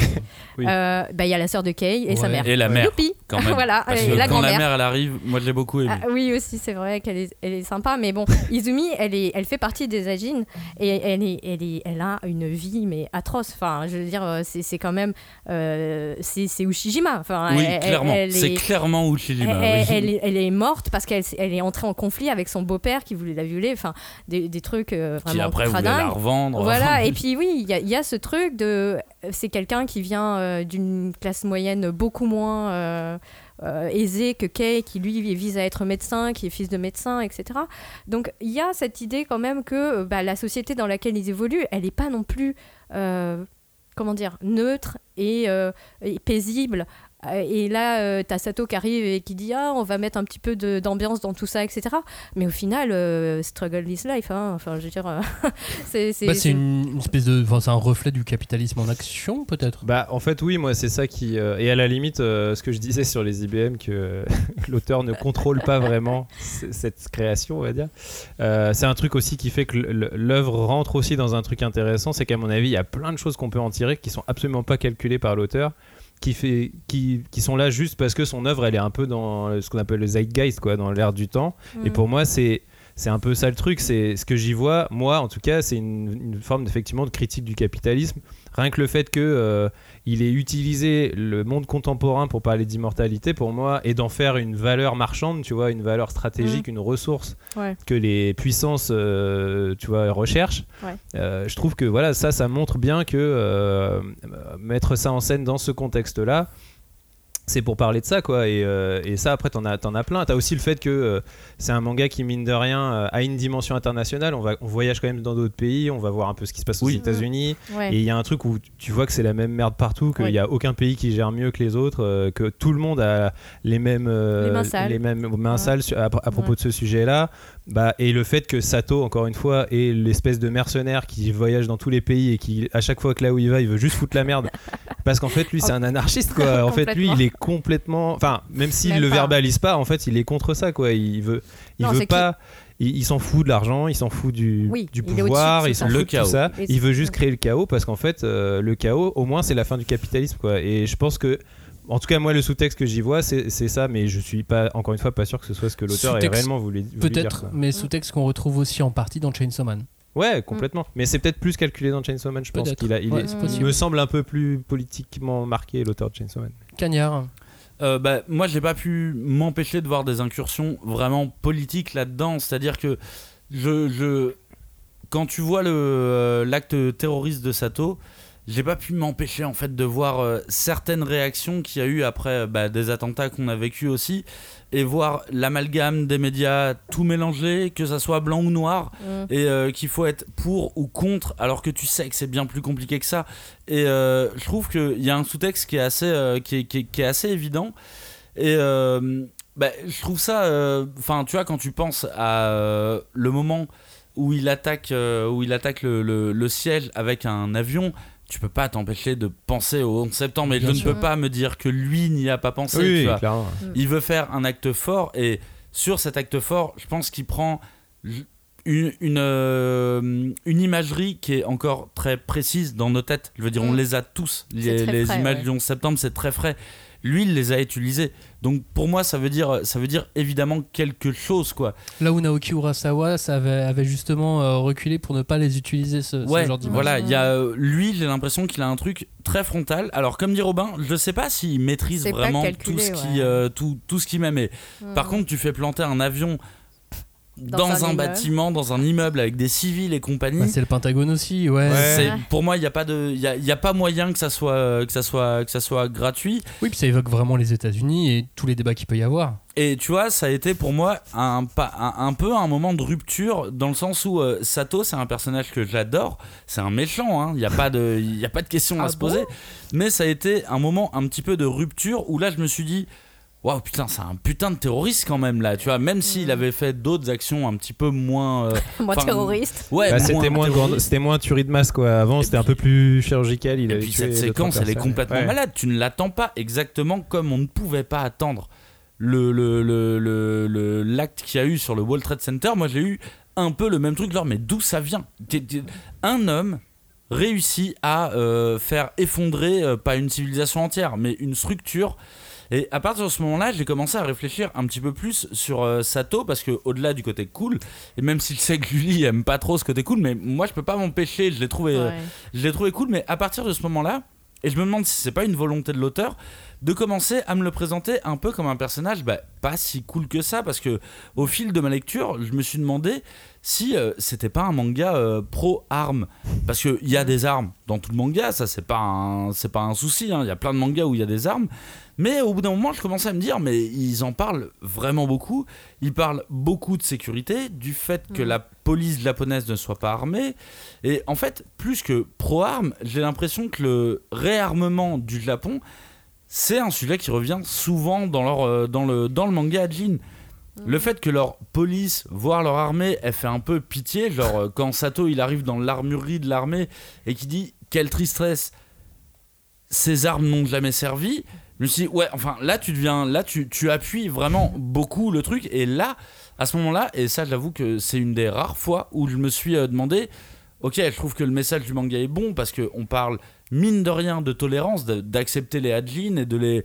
Oui. *laughs*
Euh, bah, il y a la sœur de Kei et sa mère.
et la mère
Youpi
quand même *laughs*
voilà,
Parce
et
que
la
quand la mère elle arrive moi je l'ai beaucoup aimé
Ah, oui aussi c'est vrai qu'elle est, elle est sympa mais bon *laughs* Izumi elle est elle fait partie des Agines et elle est, elle est elle a une vie mais atroce. Enfin je veux dire euh, c'est c'est quand même euh, c'est Ushijima. Enfin
oui
elle-
clairement. c'est
est-
clairement Uchijima
elle,
oui.
elle est, elle est morte parce qu'elle elle est entrée en conflit avec son beau-père qui voulait la violer, enfin des, des trucs euh,
qui
vraiment
après voulait la revendre.
Voilà, *laughs* et puis oui, il y, y a ce truc de. C'est quelqu'un qui vient euh, d'une classe moyenne beaucoup moins euh, aisée que Kay, qui lui vise à être médecin, qui est fils de médecin, etc. Donc il y a cette idée quand même que euh, bah, la société dans laquelle ils évoluent, elle n'est pas non plus. euh, comment dire, neutre et paisible. Euh, Et là, tu as Sato qui arrive et qui dit Ah, on va mettre un petit peu d'ambiance dans tout ça, etc. Mais au final, euh, struggle is life. hein. Enfin, je veux dire, euh, *laughs* c'est. c'est-
Bah, une, une espèce de. Enfin, c'est un reflet du capitalisme en action, peut-être?
Bah en fait oui moi c'est ça qui euh, et à la limite euh, ce que je disais sur les IBM que euh, *laughs* l'auteur ne contrôle pas vraiment *laughs* cette création on va dire Euh, c'est un truc aussi qui fait que l'œuvre rentre aussi dans un truc intéressant c'est qu'à mon avis il y a plein de choses qu'on peut en tirer qui sont absolument pas calculées par l'auteur qui fait qui, qui sont là juste parce que son œuvre elle est un peu dans ce qu'on appelle le zeitgeist quoi dans l'air du temps et
Mm.
pour moi c'est c'est un peu ça le truc, c'est ce que j'y vois, moi en tout cas, c'est une, une forme effectivement de critique du capitalisme. Rien que le fait que euh, il ait utilisé le monde contemporain pour parler d'immortalité, pour moi, et d'en faire une valeur marchande, tu vois, une valeur stratégique, une ressource
Ouais.
que les puissances, euh, tu vois, recherchent.
Ouais.
Euh, je trouve que voilà, ça, ça montre bien que mettre ça en scène dans ce contexte-là, c'est pour parler de ça quoi et, euh, et ça après t'en as, t'en as plein t'as aussi le fait que euh, c'est un manga qui mine de rien euh, a une dimension internationale on, va, on voyage quand même dans d'autres pays on va voir un peu ce qui se passe aux
Oui.
États-Unis
Ouais.
et il y a un truc où tu vois que c'est la même merde partout qu'il
Ouais.
n'y a aucun pays qui gère mieux que les autres que tout le monde a les mêmes
Les mains sales.
les mêmes mains
Ouais.
sales à, à propos de ce sujet là bah, et le fait que Sato encore une fois est l'espèce de mercenaire qui voyage dans tous les pays et qui à chaque fois que là où il va il veut juste foutre la merde. *laughs* Parce qu'en fait lui c'est un anarchiste quoi. *laughs* En fait lui il est complètement enfin même s'il le
pas.
verbalise pas en fait il est contre ça quoi. Il veut il
Non,
veut pas il, il s'en fout de l'argent il s'en fout du,
Oui,
du
il
pouvoir il s'en fout de tout ça. Il veut juste créer le chaos parce qu'en fait euh, le chaos au moins c'est la fin du capitalisme quoi. Et je pense que en tout cas moi le sous-texte que j'y vois c'est ça mais je suis pas encore une fois pas sûr que ce soit ce que l'auteur ait réellement voulu, voulu dire,
Peut-être, mais sous-texte qu'on retrouve aussi en partie dans Chainsaw Man.
ouais complètement mais c'est peut-être plus calculé dans Chainsaw Man je pense
Peut-être.
qu'il a il,
Ouais,
est-
c'est
il me semble un peu plus politiquement marqué l'auteur de Chainsaw Man
Cagnard.
Euh, bah, moi, j'ai pas pu m'empêcher de voir des incursions vraiment politiques là-dedans. C'est-à-dire que je, je, quand tu vois le, euh, l'acte terroriste de Sato, j'ai pas pu m'empêcher en fait de voir euh, certaines réactions qu'il y a eu après bah, des attentats qu'on a vécu aussi et voir l'amalgame des médias tout mélangé, que ça soit blanc ou noir,
Mm.
et euh, qu'il faut être pour ou contre, alors que tu sais que c'est bien plus compliqué que ça. Et euh, je trouve qu'il y a un sous-texte qui est assez, euh, qui est, qui est- qui est assez évident. Et euh, bah, je trouve ça, euh, enfin, tu vois, quand tu penses à euh, le moment où il attaque, euh, où il attaque le, le- le siège avec un avion. Tu peux pas t'empêcher de penser au 11 septembre, et
Bien
je
sûr.
ne peux pas me dire que lui n'y a pas pensé.
Oui,
tu vois.
clairement.
Il veut faire un acte fort et sur cet acte fort, je pense qu'il prend une, une, euh, une imagerie qui est encore très précise dans nos têtes. Je veux dire, on
Mm.
les a tous. Les, les
frais,
images
ouais.
du 11 septembre, c'est très frais. Lui, il les a utilisées. Donc pour moi, ça veut dire, ça veut dire évidemment quelque chose, quoi.
Là où Naoki Urasawa ça avait, avait justement euh, reculé pour ne pas les utiliser, ce, ce
Ouais,
genre d'image.
voilà, il y a euh, lui, j'ai l'impression qu'il a un truc très frontal. Alors comme dit Robin, je sais pas s'il maîtrise vraiment
calculé,
tout ce qui
ouais.
euh, tout, tout ce qui met mais par contre, tu fais planter un avion dans,
Dans un
bâtiment, dans un immeuble avec des civils et compagnie.
Bah, c'est le Pentagone aussi, ouais.
Pour moi, il y a pas de, il y a, il y a pas moyen que ça soit, que ça soit, que ça soit gratuit.
Oui, puis ça évoque vraiment les États-Unis et tous les débats qu'il peut y avoir.
Et tu vois, ça a été pour moi un, pas- un, un peu un moment de rupture dans le sens où euh, Sato, c'est un personnage que j'adore. C'est un méchant, hein. il n'y a, pas de- il y a pas de question à
Ah
se
bon?
Poser. Mais ça a été un moment un petit peu de rupture où là, je me suis dit. Waouh, putain, c'est un putain de terroriste quand même là, tu vois. Même s'il
Mm.
avait fait d'autres actions un petit peu moins. euh, *laughs*
Moi,
enfin,
terroriste.
Ouais,
Bah, c'était moins,
terroriste.
c'était moins tuerie de masse quoi. Avant, c'était un peu plus chirurgical. Il
Et
avait
puis
tué
cette
deux,
séquence, elle est
personnes.
complètement
Ouais.
malade. Tu ne l'attends pas exactement comme on ne pouvait pas attendre le le- le- le- le- l'acte qu'il y a eu sur le World Trade Center. Moi, j'ai eu un peu le même truc. Genre, mais d'où ça vient? T'es- t'es- Un homme réussit à euh, faire effondrer euh, pas une civilisation entière, mais une structure. Et à partir de ce moment-là, j'ai commencé à réfléchir un petit peu plus sur euh, Sato parce que au-delà du côté cool, et même s'il sait que Luli *laughs* aime pas trop ce côté cool, mais moi je peux pas m'empêcher, je l'ai trouvé, euh,
Ouais.
je l'ai trouvé cool, mais à partir de ce moment-là, et je me demande si c'est pas une volonté de l'auteur, de commencer à me le présenter un peu comme un personnage bah, pas si cool que ça, parce que au fil de ma lecture, je me suis demandé si euh, c'était pas un manga euh, pro-armes. Parce qu'il y a des armes dans tout le manga, ça c'est pas un, c'est pas un souci, hein. il y a plein de mangas où il y a des armes. Mais au bout d'un moment, je commençais à me dire, mais ils en parlent vraiment beaucoup. Ils parlent beaucoup de sécurité, du fait que
Mhm.
la police japonaise ne soit pas armée. Et en fait, plus que pro-armes, j'ai l'impression que le réarmement du Japon, c'est un sujet qui revient souvent dans, leur, euh, dans, le, dans le manga Jin. Le fait que leur police, voire leur armée, elle fait un peu pitié, genre euh, quand Sato il arrive dans l'armurerie de l'armée et qui dit quelle tristesse, ces armes n'ont jamais servi. Je me suis dit, ouais, enfin là tu deviens, là tu, tu appuies vraiment beaucoup le truc et là, à ce moment-là, et ça j'avoue que c'est une des rares fois où je me suis euh, demandé, ok, je trouve que le message du manga est bon parce qu'on parle mine de rien de tolérance, d'accepter les Hadjin et de les,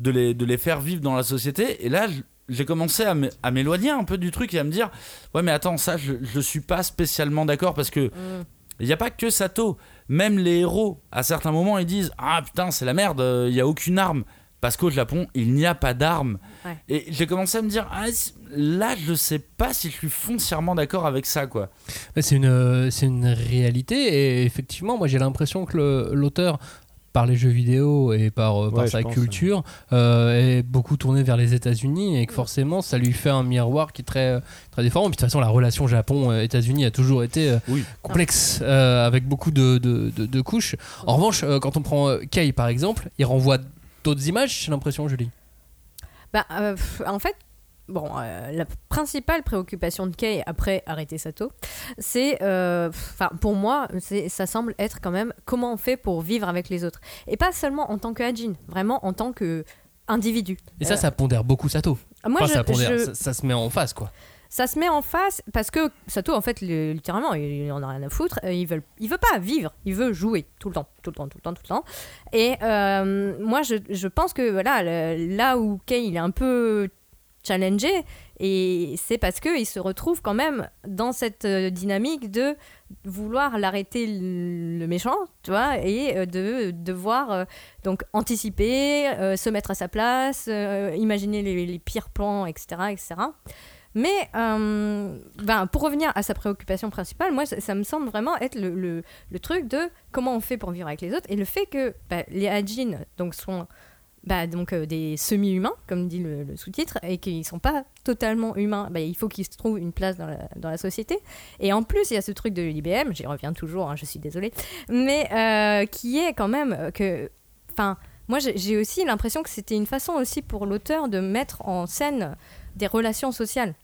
de, les, de les faire vivre dans la société. Et là, j'ai commencé à m'éloigner un peu du truc et à me dire, ouais, mais attends, ça, je, je suis pas spécialement d'accord parce que
Mm.
il n'y a pas que Sato. Même les héros, à certains moments, ils disent Ah putain, c'est la merde, il n'y a aucune arme. Parce qu'au Japon, il n'y a pas d'armes.
Ouais.
Et j'ai commencé à me dire Ah, là, je sais pas si je suis foncièrement d'accord avec ça, quoi.
C'est une, euh, c'est une réalité et effectivement, moi j'ai l'impression que l'auteur, par les jeux vidéo et par, euh, par sa
pense,
culture, euh, est beaucoup tourné vers les États-Unis et que forcément ça lui fait un miroir qui est très, très différent. Puis de toute façon, la relation Japon-États-Unis a toujours été euh,
Oui.
complexe euh, avec beaucoup de, de- de- de couches. En revanche, euh, quand on prend Kei par exemple, il renvoie d'autres images, j'ai l'impression, Julie.
Bah, euh, en fait, bon, euh, la principale préoccupation de Kei après arrêter Sato, c'est, euh, enfin, pour moi, ça semble être quand même comment on fait pour vivre avec les autres, et pas seulement en tant que Hajin, vraiment en tant que individu.
Et ça,
Euh,
ça pondère beaucoup Sato.
Moi,
Enfin,
je-
ça, pondère,
je-
ça, ça se met en face, quoi.
ça se met en face parce que Sato, en fait, le- littéralement, il en a rien à foutre. Il veut, il veut pas vivre, il veut jouer tout le temps, tout le temps, tout le temps, tout le temps. Et moi, je, je pense que voilà, le- là où Kei il est un peu challengé, Et c'est parce qu'il se retrouve quand même dans cette euh, dynamique de vouloir l'arrêter le méchant, tu vois, et euh, de devoir euh, donc anticiper, se mettre à sa place, imaginer les, pires plans, etc., etc. Mais ben, pour revenir à sa préoccupation principale, moi, ça, me semble vraiment être le, le- truc de comment on fait pour vivre avec les autres et le fait que bah, les Hajin donc, sont bah, donc, euh, des semi-humains, comme dit le, sous-titre, et qu'ils ne sont pas totalement humains. Bah, il faut qu'ils se trouvent une place dans la, société. Et en plus, il y a ce truc de l'IBM, j'y reviens toujours, hein, je suis désolée, mais euh, qui est quand même euh, que. Enfin, moi, j'ai j'ai aussi l'impression que c'était une façon aussi pour l'auteur de mettre en scène des relations sociales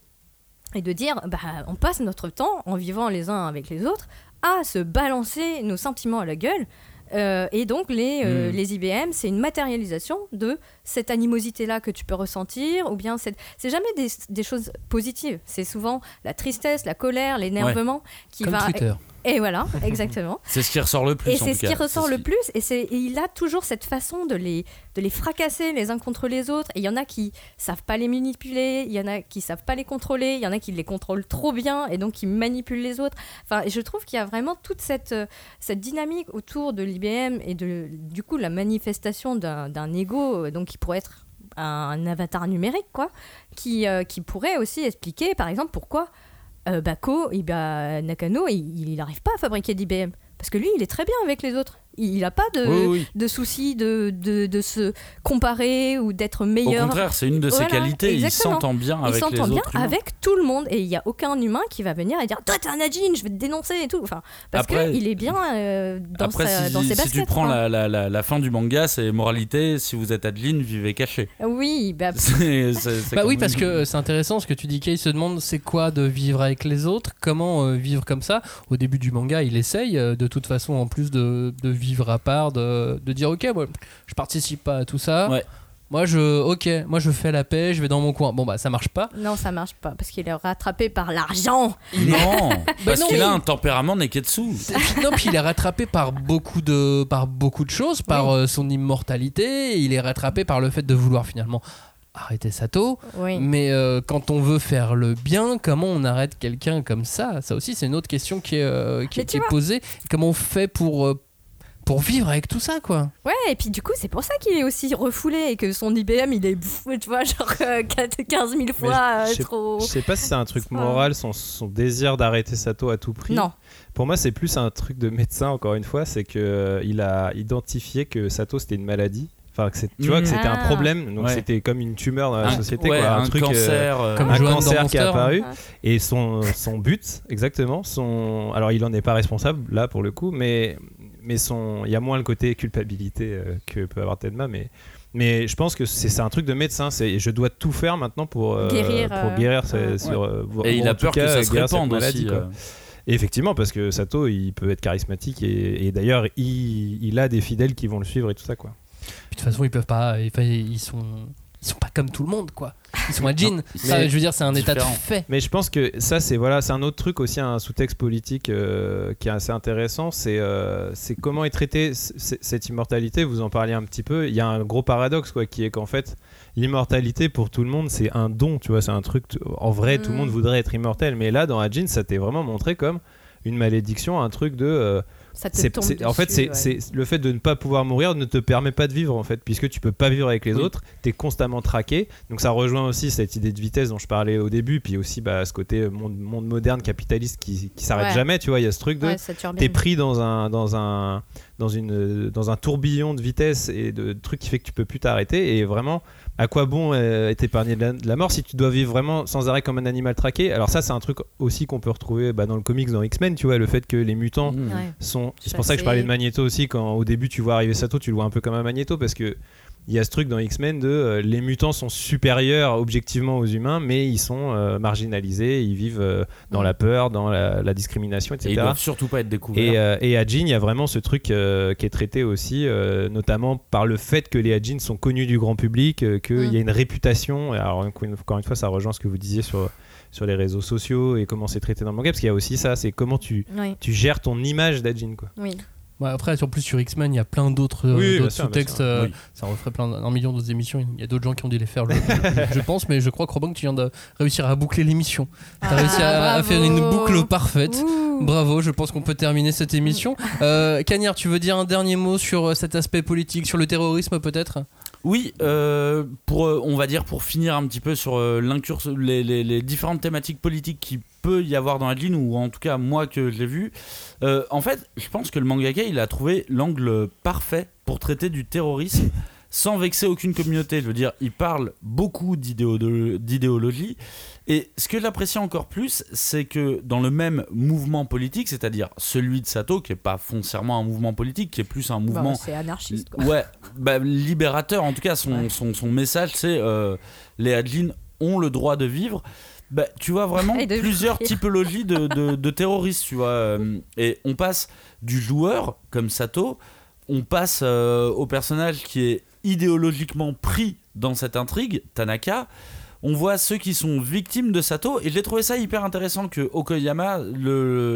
et de dire bah, on passe notre temps en vivant les uns avec les autres à se balancer nos sentiments à la gueule. Euh, et donc les, euh,
Mm.
les IBM, c'est une matérialisation de cette animosité-là que tu peux ressentir, ou bien c'est jamais des, des choses positives. C'est souvent la tristesse, la colère, l'énervement qui
Comme
va.
Twitter.
Et voilà, *laughs* exactement.
C'est ce qui ressort le plus.
Et c'est ce qui ressort le plus, et, et il a toujours cette façon de les, de les fracasser les uns contre les autres. Et il y en a qui savent pas les manipuler, il y en a qui savent pas les contrôler, il y en a qui les contrôlent trop bien et donc qui manipulent les autres. Enfin, je trouve qu'il y a vraiment toute cette, euh, cette dynamique autour de l'IBM et de, du coup, la manifestation d'un d'un ego, euh, donc qui pourrait être un avatar numérique, quoi, qui, euh, qui pourrait aussi expliquer, par exemple, pourquoi euh, Bako, et bah, Nakano, il n'arrive pas à fabriquer d'IBM. Parce que lui, il est très bien avec les autres. Il n'a pas de,
Oui, oui.
de soucis de, de, de se comparer ou d'être
Au
meilleur.
contraire, c'est une de ses
Voilà,
qualités. Il s'entend bien
il
avec les
s'entend bien
autres humains.
avec tout le monde et il n'y a aucun humain qui va venir et dire Toi, t'es un Ajin, je vais te dénoncer et tout. Enfin, parce
Après-
qu'il est bien euh, dans,
Après,
sa-
si,
dans ses
si
baskets.
tu prends la, la, la, la fin du manga, c'est moralité si vous êtes Adeline, vivez caché.
Oui, bah, *laughs*
Bah oui, parce que c'est intéressant ce que tu dis. Kay se demande c'est quoi de vivre avec les autres, comment euh, vivre comme ça? Au début du manga, il essaye euh, de toute façon, en plus de, de vivre à part, de, de dire ok, moi je participe pas à tout ça.
Ouais.
Moi je, ok, moi je fais la paix, je vais dans mon coin. Bon bah ça marche pas.
non, ça marche pas parce qu'il est rattrapé par l'argent.
Non, *laughs* parce
non,
qu'il a un tempérament Neketsu. *laughs*
Non, puis il est rattrapé par beaucoup de, par beaucoup de choses, par euh, son immortalité. Il est rattrapé par le fait de vouloir finalement arrêter Sato.
Oui.
Mais euh, quand on veut faire le bien, comment on arrête quelqu'un comme ça? Ça aussi, c'est une autre question qui est, euh, qui, qui est posée. Comment on fait pour, euh, pour vivre avec tout ça, quoi
Ouais, et puis du coup, c'est pour ça qu'il est aussi refoulé et que son IBM, il est, tu vois, genre euh, 4 15 000 fois
je
euh,
sais-
trop.
Je sais pas si c'est un truc moral, son, son désir d'arrêter Sato à tout prix.
Non.
Pour moi, c'est plus un truc de médecin, encore une fois. C'est que euh, il a identifié que Sato, c'était une maladie. Enfin, que tu vois que c'était un
Ah.
problème. Donc,
Ouais.
c'était comme une tumeur dans la
Un-
société.
ouais,
quoi, un,
un
truc. euh,
cancer. euh,
Comme
un cancer qui est
Monster.
apparu. Et son, son but, exactement, son... alors il en est pas responsable là pour le coup, mais, mais son... il y a moins le côté culpabilité euh, que peut avoir Tenma, mais, mais je pense que c'est un truc de médecin, c'est je dois tout faire maintenant pour euh,
Guérir,
pour
euh,
guérir sur,
Et il a peur que
cas,
ça se répande
maladie,
aussi.
quoi.
euh.
Et effectivement, parce que Sato, il peut être charismatique et, et d'ailleurs, il, il a des fidèles qui vont le suivre et tout ça, quoi.
Puis, De toute façon, ils peuvent pas. Ils sont. Ils sont pas comme tout le monde, quoi. Ils sont un jean. Ça, je veux dire, c'est un état de fait.
Mais je pense que ça, c'est voilà, c'est un autre truc aussi, un sous-texte politique euh, qui est assez intéressant. C'est euh, c'est comment est traitée cette immortalité. Vous en parliez un petit peu. Il y a un gros paradoxe, quoi, qui est qu'en fait, l'immortalité pour tout le monde, c'est un don. Tu vois, c'est un truc. En vrai, tout le
Mm.
monde voudrait être immortel, mais là, dans Ajin, ça t'est vraiment montré comme une malédiction, un truc de. euh,
Ça te
c'est-
tombe
c'est- en fait, c'est
ouais.
le fait de ne pas pouvoir mourir ne te permet pas de vivre en fait, puisque tu peux pas vivre avec les
Oui.
autres. Tu es constamment traqué. Donc ça rejoint aussi cette idée de vitesse dont je parlais au début, puis aussi bah, ce côté monde, monde moderne capitaliste qui, qui s'arrête
Ouais.
jamais. Tu vois, il y a ce truc de
Ouais,
t'es pris dans un dans un dans une dans un tourbillon de vitesse et de trucs qui fait que tu peux plus t'arrêter. Et vraiment, à quoi bon euh, être épargné de la, de la mort si tu dois vivre vraiment sans arrêt comme un animal traqué? Alors ça, c'est un truc aussi qu'on peut retrouver bah, dans le comics dans X-Men. Tu vois, le fait que les mutants
Mmh.
Sont. C'est pour ça que je parlais de Magneto aussi. Quand au début tu vois arriver Sato, tu le vois un peu comme un Magneto parce que il y a ce truc dans X-Men de euh, les mutants sont supérieurs objectivement aux humains, mais ils sont euh, marginalisés, ils vivent euh, dans
Mm.
la peur, dans la, la discrimination,
Et ils
etc.
doivent surtout pas être découverts.
Et, euh, et à Jean, il y a vraiment ce truc euh, qui est traité aussi, euh, notamment par le fait que les Ajin sont connus du grand public, euh, qu'il
Mm.
y a une réputation. Alors, encore une- encore une fois, ça rejoint ce que vous disiez sur, sur les réseaux sociaux et comment c'est traité dans le manga, parce qu'il y a aussi ça, c'est comment tu,
Oui,
tu gères ton image d'Ajin. Quoi.
oui.
Ouais, après, en plus sur X-Men, il y a plein d'autres
Oui,
euh,
oui,
sous-textes. euh,
Oui.
Ça referait plein un million d'autres émissions. Il y a d'autres gens qui ont dû les faire, je, *laughs* je pense, mais je crois que Robin, tu viens de réussir à boucler l'émission. T'as
Ah,
réussi à, faire une boucle parfaite.
Ouh.
Bravo, je pense qu'on peut terminer cette émission. *laughs* Euh, Cagnard, tu veux dire un dernier mot sur euh, cet aspect politique, sur le terrorisme peut-être?
Oui, euh, pour, on va dire pour finir un petit peu sur les- les différentes thématiques politiques qui peut y avoir dans Adeline, ou en tout cas moi que j'ai vu, euh, en fait, je pense que le mangaka, il a trouvé l'angle parfait pour traiter du terrorisme *laughs* sans vexer aucune communauté. Je veux dire, il parle beaucoup d'idéolo- d'idéologie. Et ce que j'apprécie encore plus, c'est que dans le même mouvement politique, c'est-à-dire celui de Sato, qui est pas foncièrement un mouvement politique, qui est plus un
Bah,
mouvement
c'est anarchiste. Quoi.
Ouais, bah, libérateur, en tout cas, son, son, son message, c'est euh, les Adlin ont le droit de vivre. Bah, tu vois vraiment plusieurs typologies de, de- de terroristes, tu vois. euh, Et on passe du joueur, comme Sato, on passe euh, au personnage qui est idéologiquement pris dans cette intrigue, Tanaka. On voit ceux qui sont victimes de Sato, et j'ai trouvé ça hyper intéressant que Okoyama,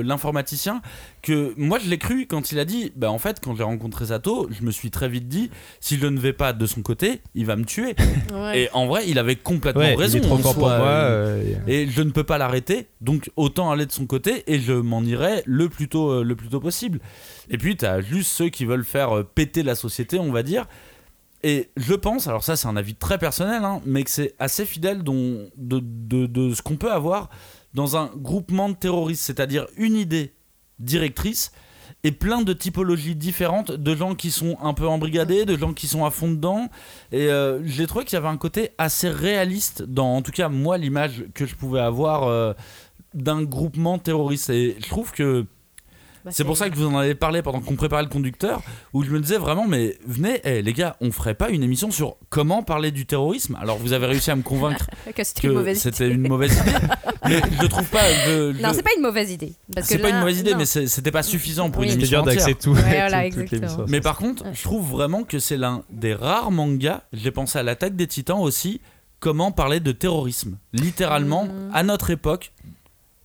l'informaticien, que moi je l'ai cru quand il a dit, bah en fait quand j'ai rencontré Sato, je me suis très vite dit, si je ne vais pas de son côté, il va me tuer. *laughs*
Ouais.
Et en vrai, il avait complètement
Ouais,
raison.
il est trop
en
fort pour moi.
euh, et je ne peux pas l'arrêter, donc autant aller de son côté et je m'en irai le plus tôt, euh, le plus tôt possible. Et puis tu as juste ceux qui veulent faire euh, péter la société, on va dire. Et je pense, alors ça c'est un avis très personnel, hein, mais que c'est assez fidèle de ce qu'on peut avoir dans un groupement de terroristes, c'est-à-dire une idée directrice et plein de typologies différentes de gens qui sont un peu embrigadés, de gens qui sont à fond dedans. Et euh, j'ai trouvé qu'il y avait un côté assez réaliste dans, en tout cas, moi, l'image que je pouvais avoir euh, d'un groupement terroriste. Et je trouve que
Bah,
c'est pour ça que vous en avez parlé pendant qu'on préparait le conducteur, où je me disais vraiment, mais venez, eh, les gars, on ferait pas une émission sur comment parler du terrorisme? Alors vous avez réussi à me convaincre *laughs*
que c'était une
une mauvaise idée, mais je trouve pas. je- je-
Non, c'est pas une mauvaise idée.
c'est pas une mauvaise idée,
non.
mais c'était pas suffisant pour
Oui.
une
C'était
émission
d'accès tout.
Ouais, voilà, *laughs*
l'émission.
Mais par contre,
Ouais.
je trouve vraiment que c'est l'un des rares mangas. J'ai pensé à l'attaque des Titans aussi. Comment parler de terrorisme Littéralement,
Mhm.
à notre époque,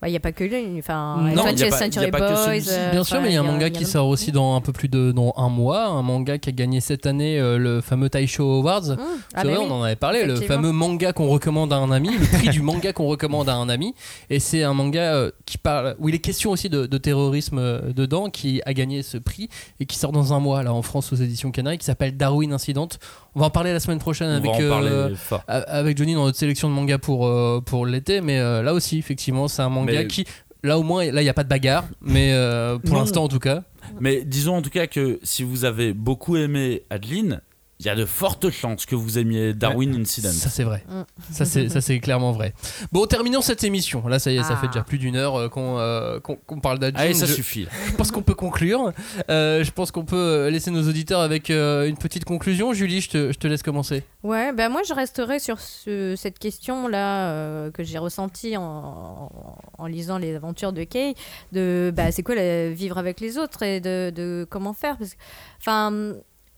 Il n'y a pas que lui. Enfin,
Non, y a pas-
Century
y a pas que
Boys. euh,
Bien sûr, mais il y a un manga qui
a-
sort aussi dans un peu plus de dans un mois, un manga qui a gagné cette année euh, le fameux Taisho Awards.
Mmh. Ah,
C'est
mais
vrai,
oui.
on en avait parlé, le fameux manga qu'on recommande à un ami, le prix du manga qu'on recommande à un ami. Et c'est un manga euh, qui parle, où il est question aussi de, de terrorisme euh, dedans, qui a gagné ce prix et qui sort dans un mois là en France aux éditions Canaries, qui s'appelle Darwin Incident. On va en parler la semaine prochaine
on
avec euh, avec Johnny dans notre sélection de manga pour, euh, pour l'été, mais euh, là aussi, effectivement, c'est un manga
Mais-
qui, là au moins, là il n'y a pas de bagarre, mais euh, pour l'instant en tout cas.
Mais disons en tout cas que si vous avez beaucoup aimé Adeline, il y a de fortes chances que vous aimiez Darwin Incident.
Ça c'est vrai.
Mm.
Ça c'est clairement vrai. Bon, terminons cette émission. Là ça y est, ça
Ah.
fait déjà plus d'une heure euh, qu'on euh, qu'on parle d'Adjin.
Allez, ça
je,
suffit.
je *laughs* pense qu'on peut conclure. Euh, je pense qu'on peut euh, laisser nos auditeurs avec euh, une petite conclusion. Julie, je te, je te laisse commencer.
Ouais, ben moi je resterai sur ce- cette question-là euh, que j'ai ressentie en, en- en lisant les aventures de Kay, de bah, c'est quoi la- vivre avec les autres et de, de comment faire? Enfin,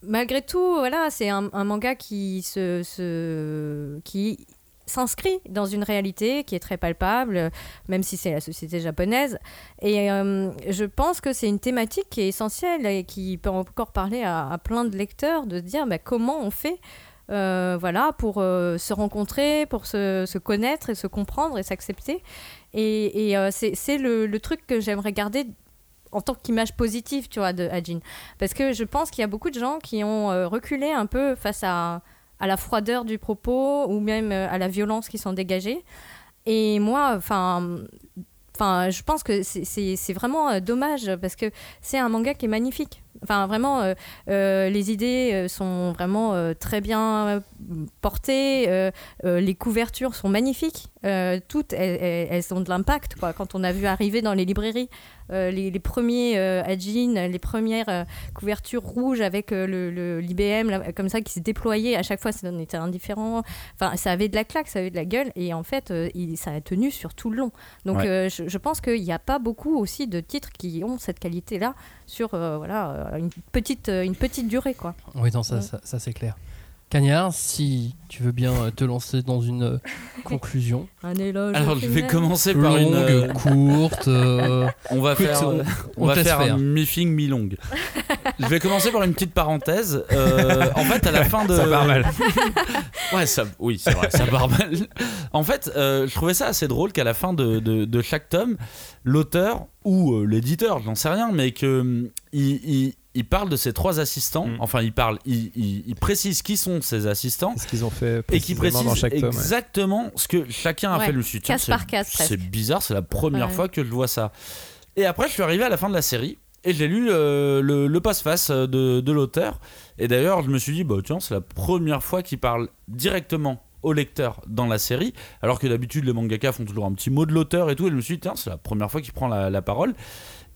malgré tout, voilà, c'est un, manga qui se, qui s'inscrit dans une réalité qui est très palpable, même si c'est la société japonaise. Et euh, je pense que c'est une thématique qui est essentielle et qui peut encore parler à, plein de lecteurs de se dire bah, comment on fait euh, voilà, pour euh, se rencontrer, pour se, connaître et se comprendre et s'accepter. Et, c'est le truc que j'aimerais garder en tant qu'image positive, tu vois, de Ajin. Parce que je pense qu'il y a beaucoup de gens qui ont euh, reculé un peu face à, à la froideur du propos ou même euh, à la violence qui sont dégagées. Et moi, enfin... Enfin, je pense que c'est- vraiment euh, dommage parce que c'est un manga qui est magnifique. Enfin, vraiment, les idées sont vraiment très bien portées. les couvertures sont magnifiques. toutes, elles, elles- elles ont de l'impact. Quand on a vu arriver dans les librairies les, les premiers euh, Ajin, les premières euh, couvertures rouges avec euh, le, l'IBM comme ça qui se déployait, à chaque fois, ça en était indifférent. Enfin, ça avait de la claque, ça avait de la gueule. Et en fait, euh, il- ça a tenu sur tout le long. Donc,
Ouais.
euh, je, je pense qu'il n'y a pas beaucoup aussi de titres qui ont cette qualité-là sur euh, voilà, euh, une, petite, euh, une petite durée. Quoi.
Oui, non, ça,
Ouais.
ça, ça, c'est clair. Cagnard, si tu veux bien euh, te lancer dans une euh, *laughs* conclusion.
Un éloge.
Alors je vais commencer par une.
Longue,
euh,
courte. euh, *laughs*
on va faire,
on-
on,
on
va faire
faire.
mi-fing, mi-longue. je vais commencer par une petite parenthèse. Euh, *laughs* en fait, à la fin de.
Ça part mal.
Ouais, ça, oui, c'est vrai, ça part mal. En fait, euh, je trouvais ça assez drôle qu'à la fin de, de- de chaque tome, l'auteur ou euh, l'éditeur, j'en sais rien, mais que hum, il, il- il parle de ses trois assistants.
Mm.
Enfin, il parle, il, il- il précise qui sont ses assistants.
Ce qu'ils ont fait
Et qui précise
dans chaque tome. ouais.
exactement ce que chacun a
Ouais,
fait. Je me suis dit, tiens,
case
c'est-
par case, presque.
C'est bizarre, c'est la première
Ouais.
fois que je vois ça. Et après, je suis arrivé à la fin de la série et j'ai lu euh, le, le passe-face de, de l'auteur. Et d'ailleurs, je me suis dit, bah tiens, c'est la première fois qu'il parle directement au lecteur dans la série, alors que d'habitude les mangaka font toujours un petit mot de l'auteur et tout, et je me suis dit, tiens, c'est la première fois qu'il prend la, la parole.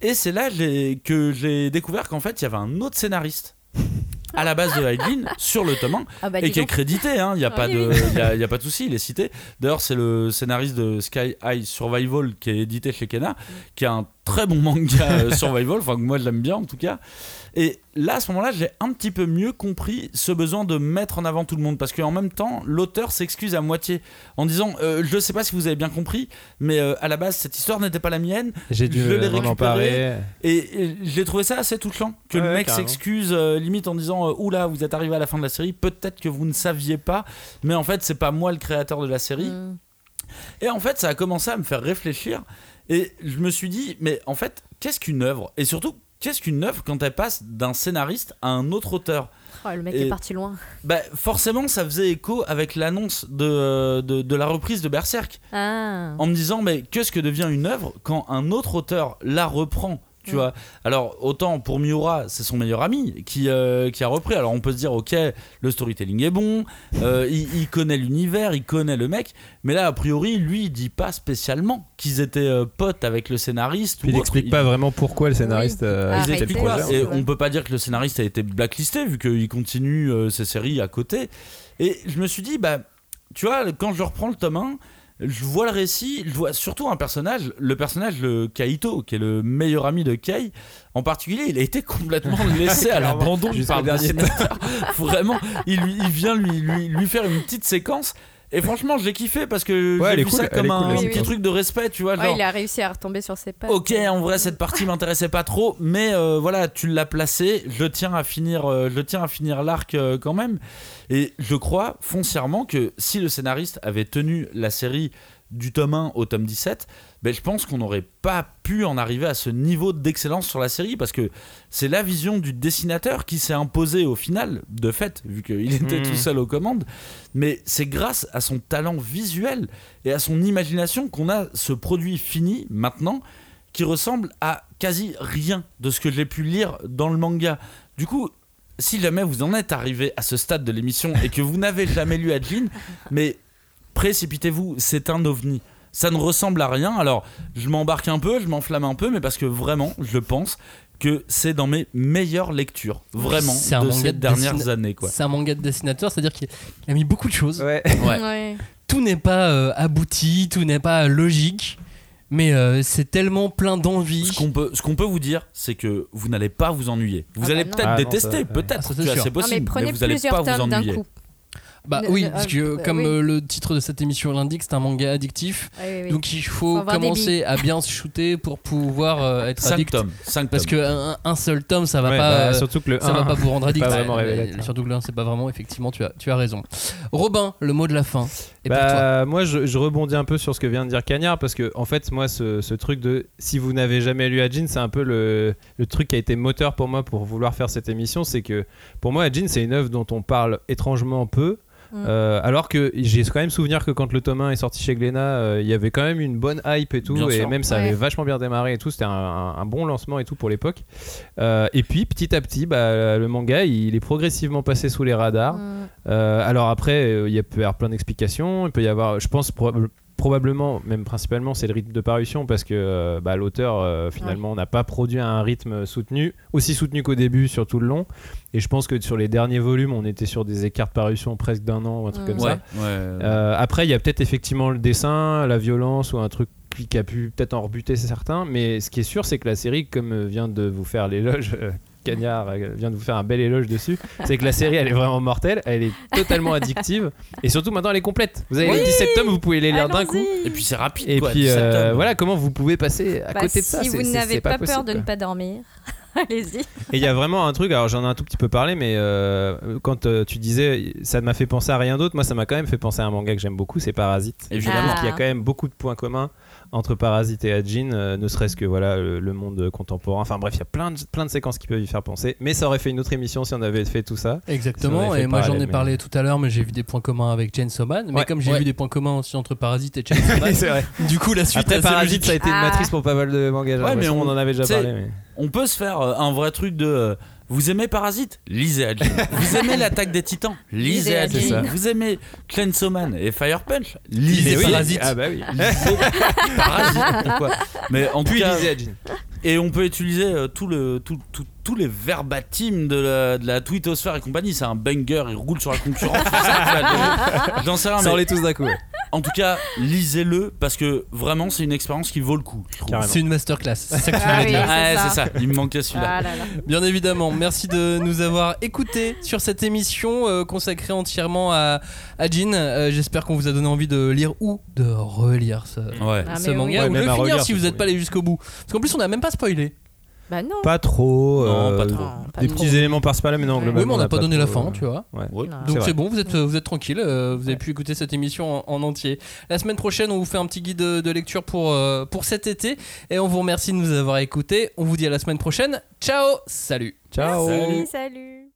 Et c'est là que j'ai découvert qu'en fait, il y avait un autre scénariste à la base de Heidelin sur le tome 1,
Ah bah,
et qui est crédité, hein, il n'y a, pas
oui,
de-
oui.
y a, il y a pas de souci, il est cité. D'ailleurs, c'est le scénariste de Sky High Survival qui est édité chez Kena, qui a un très bon manga euh, *laughs* survival, enfin que moi je l'aime bien en tout cas. Et là, à ce moment-là, j'ai un petit peu mieux compris ce besoin de mettre en avant tout le monde, parce qu'en même temps, l'auteur s'excuse à moitié en disant euh, Je sais pas si vous avez bien compris, mais euh, à la base, cette histoire n'était pas la mienne.
J'ai dû
je l'ai
m'en
récupéré.
emparer.
Et, et j'ai trouvé ça assez touchant que le mec s'excuse euh, limite en disant euh, Oula, vous êtes arrivé à la fin de la série, peut-être que vous ne saviez pas, mais en fait, c'est pas moi le créateur de la série.
Mm.
Et en fait, ça a commencé à me faire réfléchir. Et je me suis dit, mais en fait, qu'est-ce qu'une œuvre? Et surtout, qu'est-ce qu'une œuvre quand elle passe d'un scénariste à un autre auteur?
Oh, le mec
Et-
est parti loin.
bah, Forcément, ça faisait écho avec l'annonce de, de, de la reprise de Berserk.
Ah.
En me disant, mais qu'est-ce que devient une œuvre quand un autre auteur la reprend? Tu
Mm.
vois alors autant pour Miura c'est son meilleur ami qui, euh, qui a repris alors on peut se dire ok le storytelling est bon euh, il, il connaît l'univers il connaît le mec mais là a priori lui il dit pas spécialement qu'ils étaient euh, potes avec le scénariste
Puis il
ou
explique
autre.
pas vraiment pourquoi le scénariste
Oui.
a quitté le projet.
Et on peut pas dire que le scénariste a été blacklisté vu qu'il continue euh, ses séries à côté. Et je me suis dit, bah, tu vois, quand je reprends le tome 1, je vois le récit, je vois surtout un personnage, le personnage de Kaito, qui est le meilleur ami de Kei. En particulier, il a été complètement *laughs* laissé à l'abandon par le
dernier. *laughs*
Vraiment, il, vient lui, lui, lui faire une petite séquence. Et franchement, j'ai kiffé parce que
Ouais,
j'ai vu
cool,
ça comme
cool,
un petit truc de respect, tu vois.
Ouais,
genre,
il a réussi à retomber sur ses pattes.
Ok, en vrai, cette partie *laughs* m'intéressait pas trop, mais euh, voilà, tu l'as placé. Je tiens à finir, euh, je tiens à finir l'arc euh, quand même. Et je crois foncièrement que si le scénariste avait tenu la série du tome 1 au tome 17, ben, je pense qu'on n'aurait pas pu en arriver à ce niveau d'excellence sur la série parce que c'est la vision du dessinateur qui s'est imposée au final, de fait, vu qu'il était
Mhm.
tout seul aux commandes. Mais c'est grâce à son talent visuel et à son imagination qu'on a ce produit fini maintenant qui ressemble à quasi rien de ce que j'ai pu lire dans le manga. Du coup, si jamais vous en êtes arrivé à ce stade de l'émission et que vous n'avez jamais lu Ajin, *laughs* mais précipitez-vous, c'est un ovni. Ça ne ressemble à rien. Alors, je m'embarque un peu, je m'enflamme un peu, mais parce que vraiment, je pense que c'est dans mes meilleures lectures, vraiment,
un
de ces
de
dernières
dessina-
années. Quoi.
C'est un manga de dessinateur, c'est-à-dire qu'il il a mis beaucoup de choses.
Ouais. *laughs*
Ouais.
Ouais.
Tout n'est pas euh, abouti, tout n'est pas logique, mais euh, c'est tellement plein d'envie.
Ce qu'on peut, vous dire, c'est que vous n'allez pas vous ennuyer. Vous
Ah
allez
bah
peut-être
Ah
détester.
Ah,
peut-être,
c'est
Non, mais
possible,
prenez
vous allez pas
plusieurs
vous ennuyer.
Bah oui, parce que
euh,
comme
oui.
euh, le titre de cette émission l'indique, c'est un manga addictif.
Oui, oui, oui.
Donc il faut, commencer à bien se shooter pour pouvoir euh, être
5
addict.
tomes, 5
Parce qu'un un seul tome, ça va
Ouais,
pas.
bah, surtout que le
ça va
1,
pas vous rendre addict.
pas vraiment
Ouais,
révélateur.
surtout que là, c'est pas vraiment, effectivement, tu as, tu as raison. Robin, le mot de la fin. Et pour toi
Bah, moi, je, je rebondis un peu sur ce que vient de dire Cagnard parce que, en fait, moi, ce, ce truc de si vous n'avez jamais lu Ajin, c'est un peu le, le truc qui a été moteur pour moi pour vouloir faire cette émission. C'est que pour moi, Ajin, c'est une œuvre dont on parle étrangement peu.
Mm.
Euh, alors que j'ai quand même souvenir que quand le tome 1 est sorti chez Glénat, euh, il y avait quand même une bonne hype et tout,
Bien
et
sûr.
même ça
Ouais.
avait vachement bien démarré et tout, c'était un, un- un bon lancement et tout pour l'époque. Euh, et puis petit à petit, bah, le manga il est progressivement passé sous les radars.
Mm.
Euh, alors après, euh, il y a- peut y avoir plein d'explications. Il peut y avoir, je pense probablement, même principalement, c'est le rythme de parution parce que euh, bah, l'auteur euh, finalement n'a pas produit à un rythme soutenu, aussi soutenu qu'au début sur tout le long. Et je pense que sur les derniers volumes, on était sur des écarts de parution presque d'un an ou un truc
Mm.
comme
Ouais,
ça.
ouais.
Euh, après, il y a peut-être effectivement le dessin, la violence ou un truc qui a pu peut-être en rebuter certains. Mais ce qui est sûr, c'est que la série, comme vient de vous faire l'éloge euh, Cagnard euh, vient de vous faire un bel éloge dessus, c'est que la série elle est vraiment mortelle, elle est totalement addictive et surtout maintenant elle est complète. Vous avez les 17 tomes, vous pouvez les lire d'un coup.
Et puis c'est rapide.
Et
quoi,
puis
17
euh, voilà comment vous pouvez passer à
Bah,
côté de ça.
si vous n'avez pas,
possible,
peur de
quoi.
ne pas dormir, *laughs* allez-y.
Et il y a vraiment un truc, alors j'en ai un tout petit peu parlé, mais euh, quand euh, tu disais ça m'a fait penser à rien d'autre, moi ça m'a quand même fait penser à un manga que j'aime beaucoup, c'est Parasite.
Évidemment.
Trouve qu'il y a
Ah.
quand même beaucoup de points communs entre Parasite et Ajin, euh, ne serait-ce que voilà le, le monde contemporain. Enfin bref, il y a plein de, plein de séquences qui peuvent y faire penser. Mais ça aurait fait une autre émission si on avait fait tout ça.
Exactement, et moi j'en ai parlé tout à l'heure, mais j'ai vu des points communs avec Chainsaw Man. Mais
Ouais,
comme j'ai
ouais.
vu des points communs aussi entre Parasite et Chainsaw Man, *laughs*
c'est vrai. *laughs*
du coup la suite
Après Parasite, ça a été une
Ah.
matrice pour pas mal de mangas.
Ouais, mais on-
on, en avait déjà parlé. Mais...
On peut se faire euh, un vrai truc de. Vous aimez Parasite Lisez Ajin. vous aimez l'attaque des titans Lisez. Ajin. Vous aimez Chainsaw Man et Fire Punch
Lisez
oui.
Parasite.
Ah bah oui.
Lisez Parasite. Pourquoi? Mais en tout
Puis
cas,
lisez Ajin.
et on peut utiliser euh, tout le, tout, tout- tous les verbatims de la, de la twittosphère et compagnie. C'est un banger, il roule sur la concurrence. ça, J'en sais rien, mais
Sors-les tous d'un coup. ouais.
en tout cas, lisez-le parce que vraiment, c'est une expérience qui vaut le coup.
C'est une masterclass, c'est ça que tu
Ah
voulais
oui.
dire.
c'est ça.
ça. Il me manquait celui-là.
Ah.
Bien évidemment, merci de nous avoir écoutés sur cette émission euh, consacrée entièrement à, à Jin. Euh, J'espère qu'on vous a donné envie de lire ou de relire ce,
Ouais.
Ah,
ce
mais
manga
oui.
ou
Ouais,
de le finir
relire,
si vous n'êtes pas allé jusqu'au bout. Parce qu'en plus, on n'a même pas spoilé.
Bah non.
Pas trop.
Non,
euh,
pas trop.
Non, pas
Des
trop.
petits éléments par-ci par-là, mais non,
Oui,
globalement.
oui, mais on n'a pas, donné la
trop,
fin,
euh,
tu vois.
Ouais.
Ouais.
Donc c'est bon, vous êtes, vous êtes tranquille, euh, vous avez pu écouter cette émission en, en entier. La semaine prochaine, on vous fait un petit guide de, de lecture pour, euh, pour cet été et on vous remercie de nous avoir écoutés. On vous dit à la semaine prochaine. Ciao, salut
Ciao.
Salut.
Salut.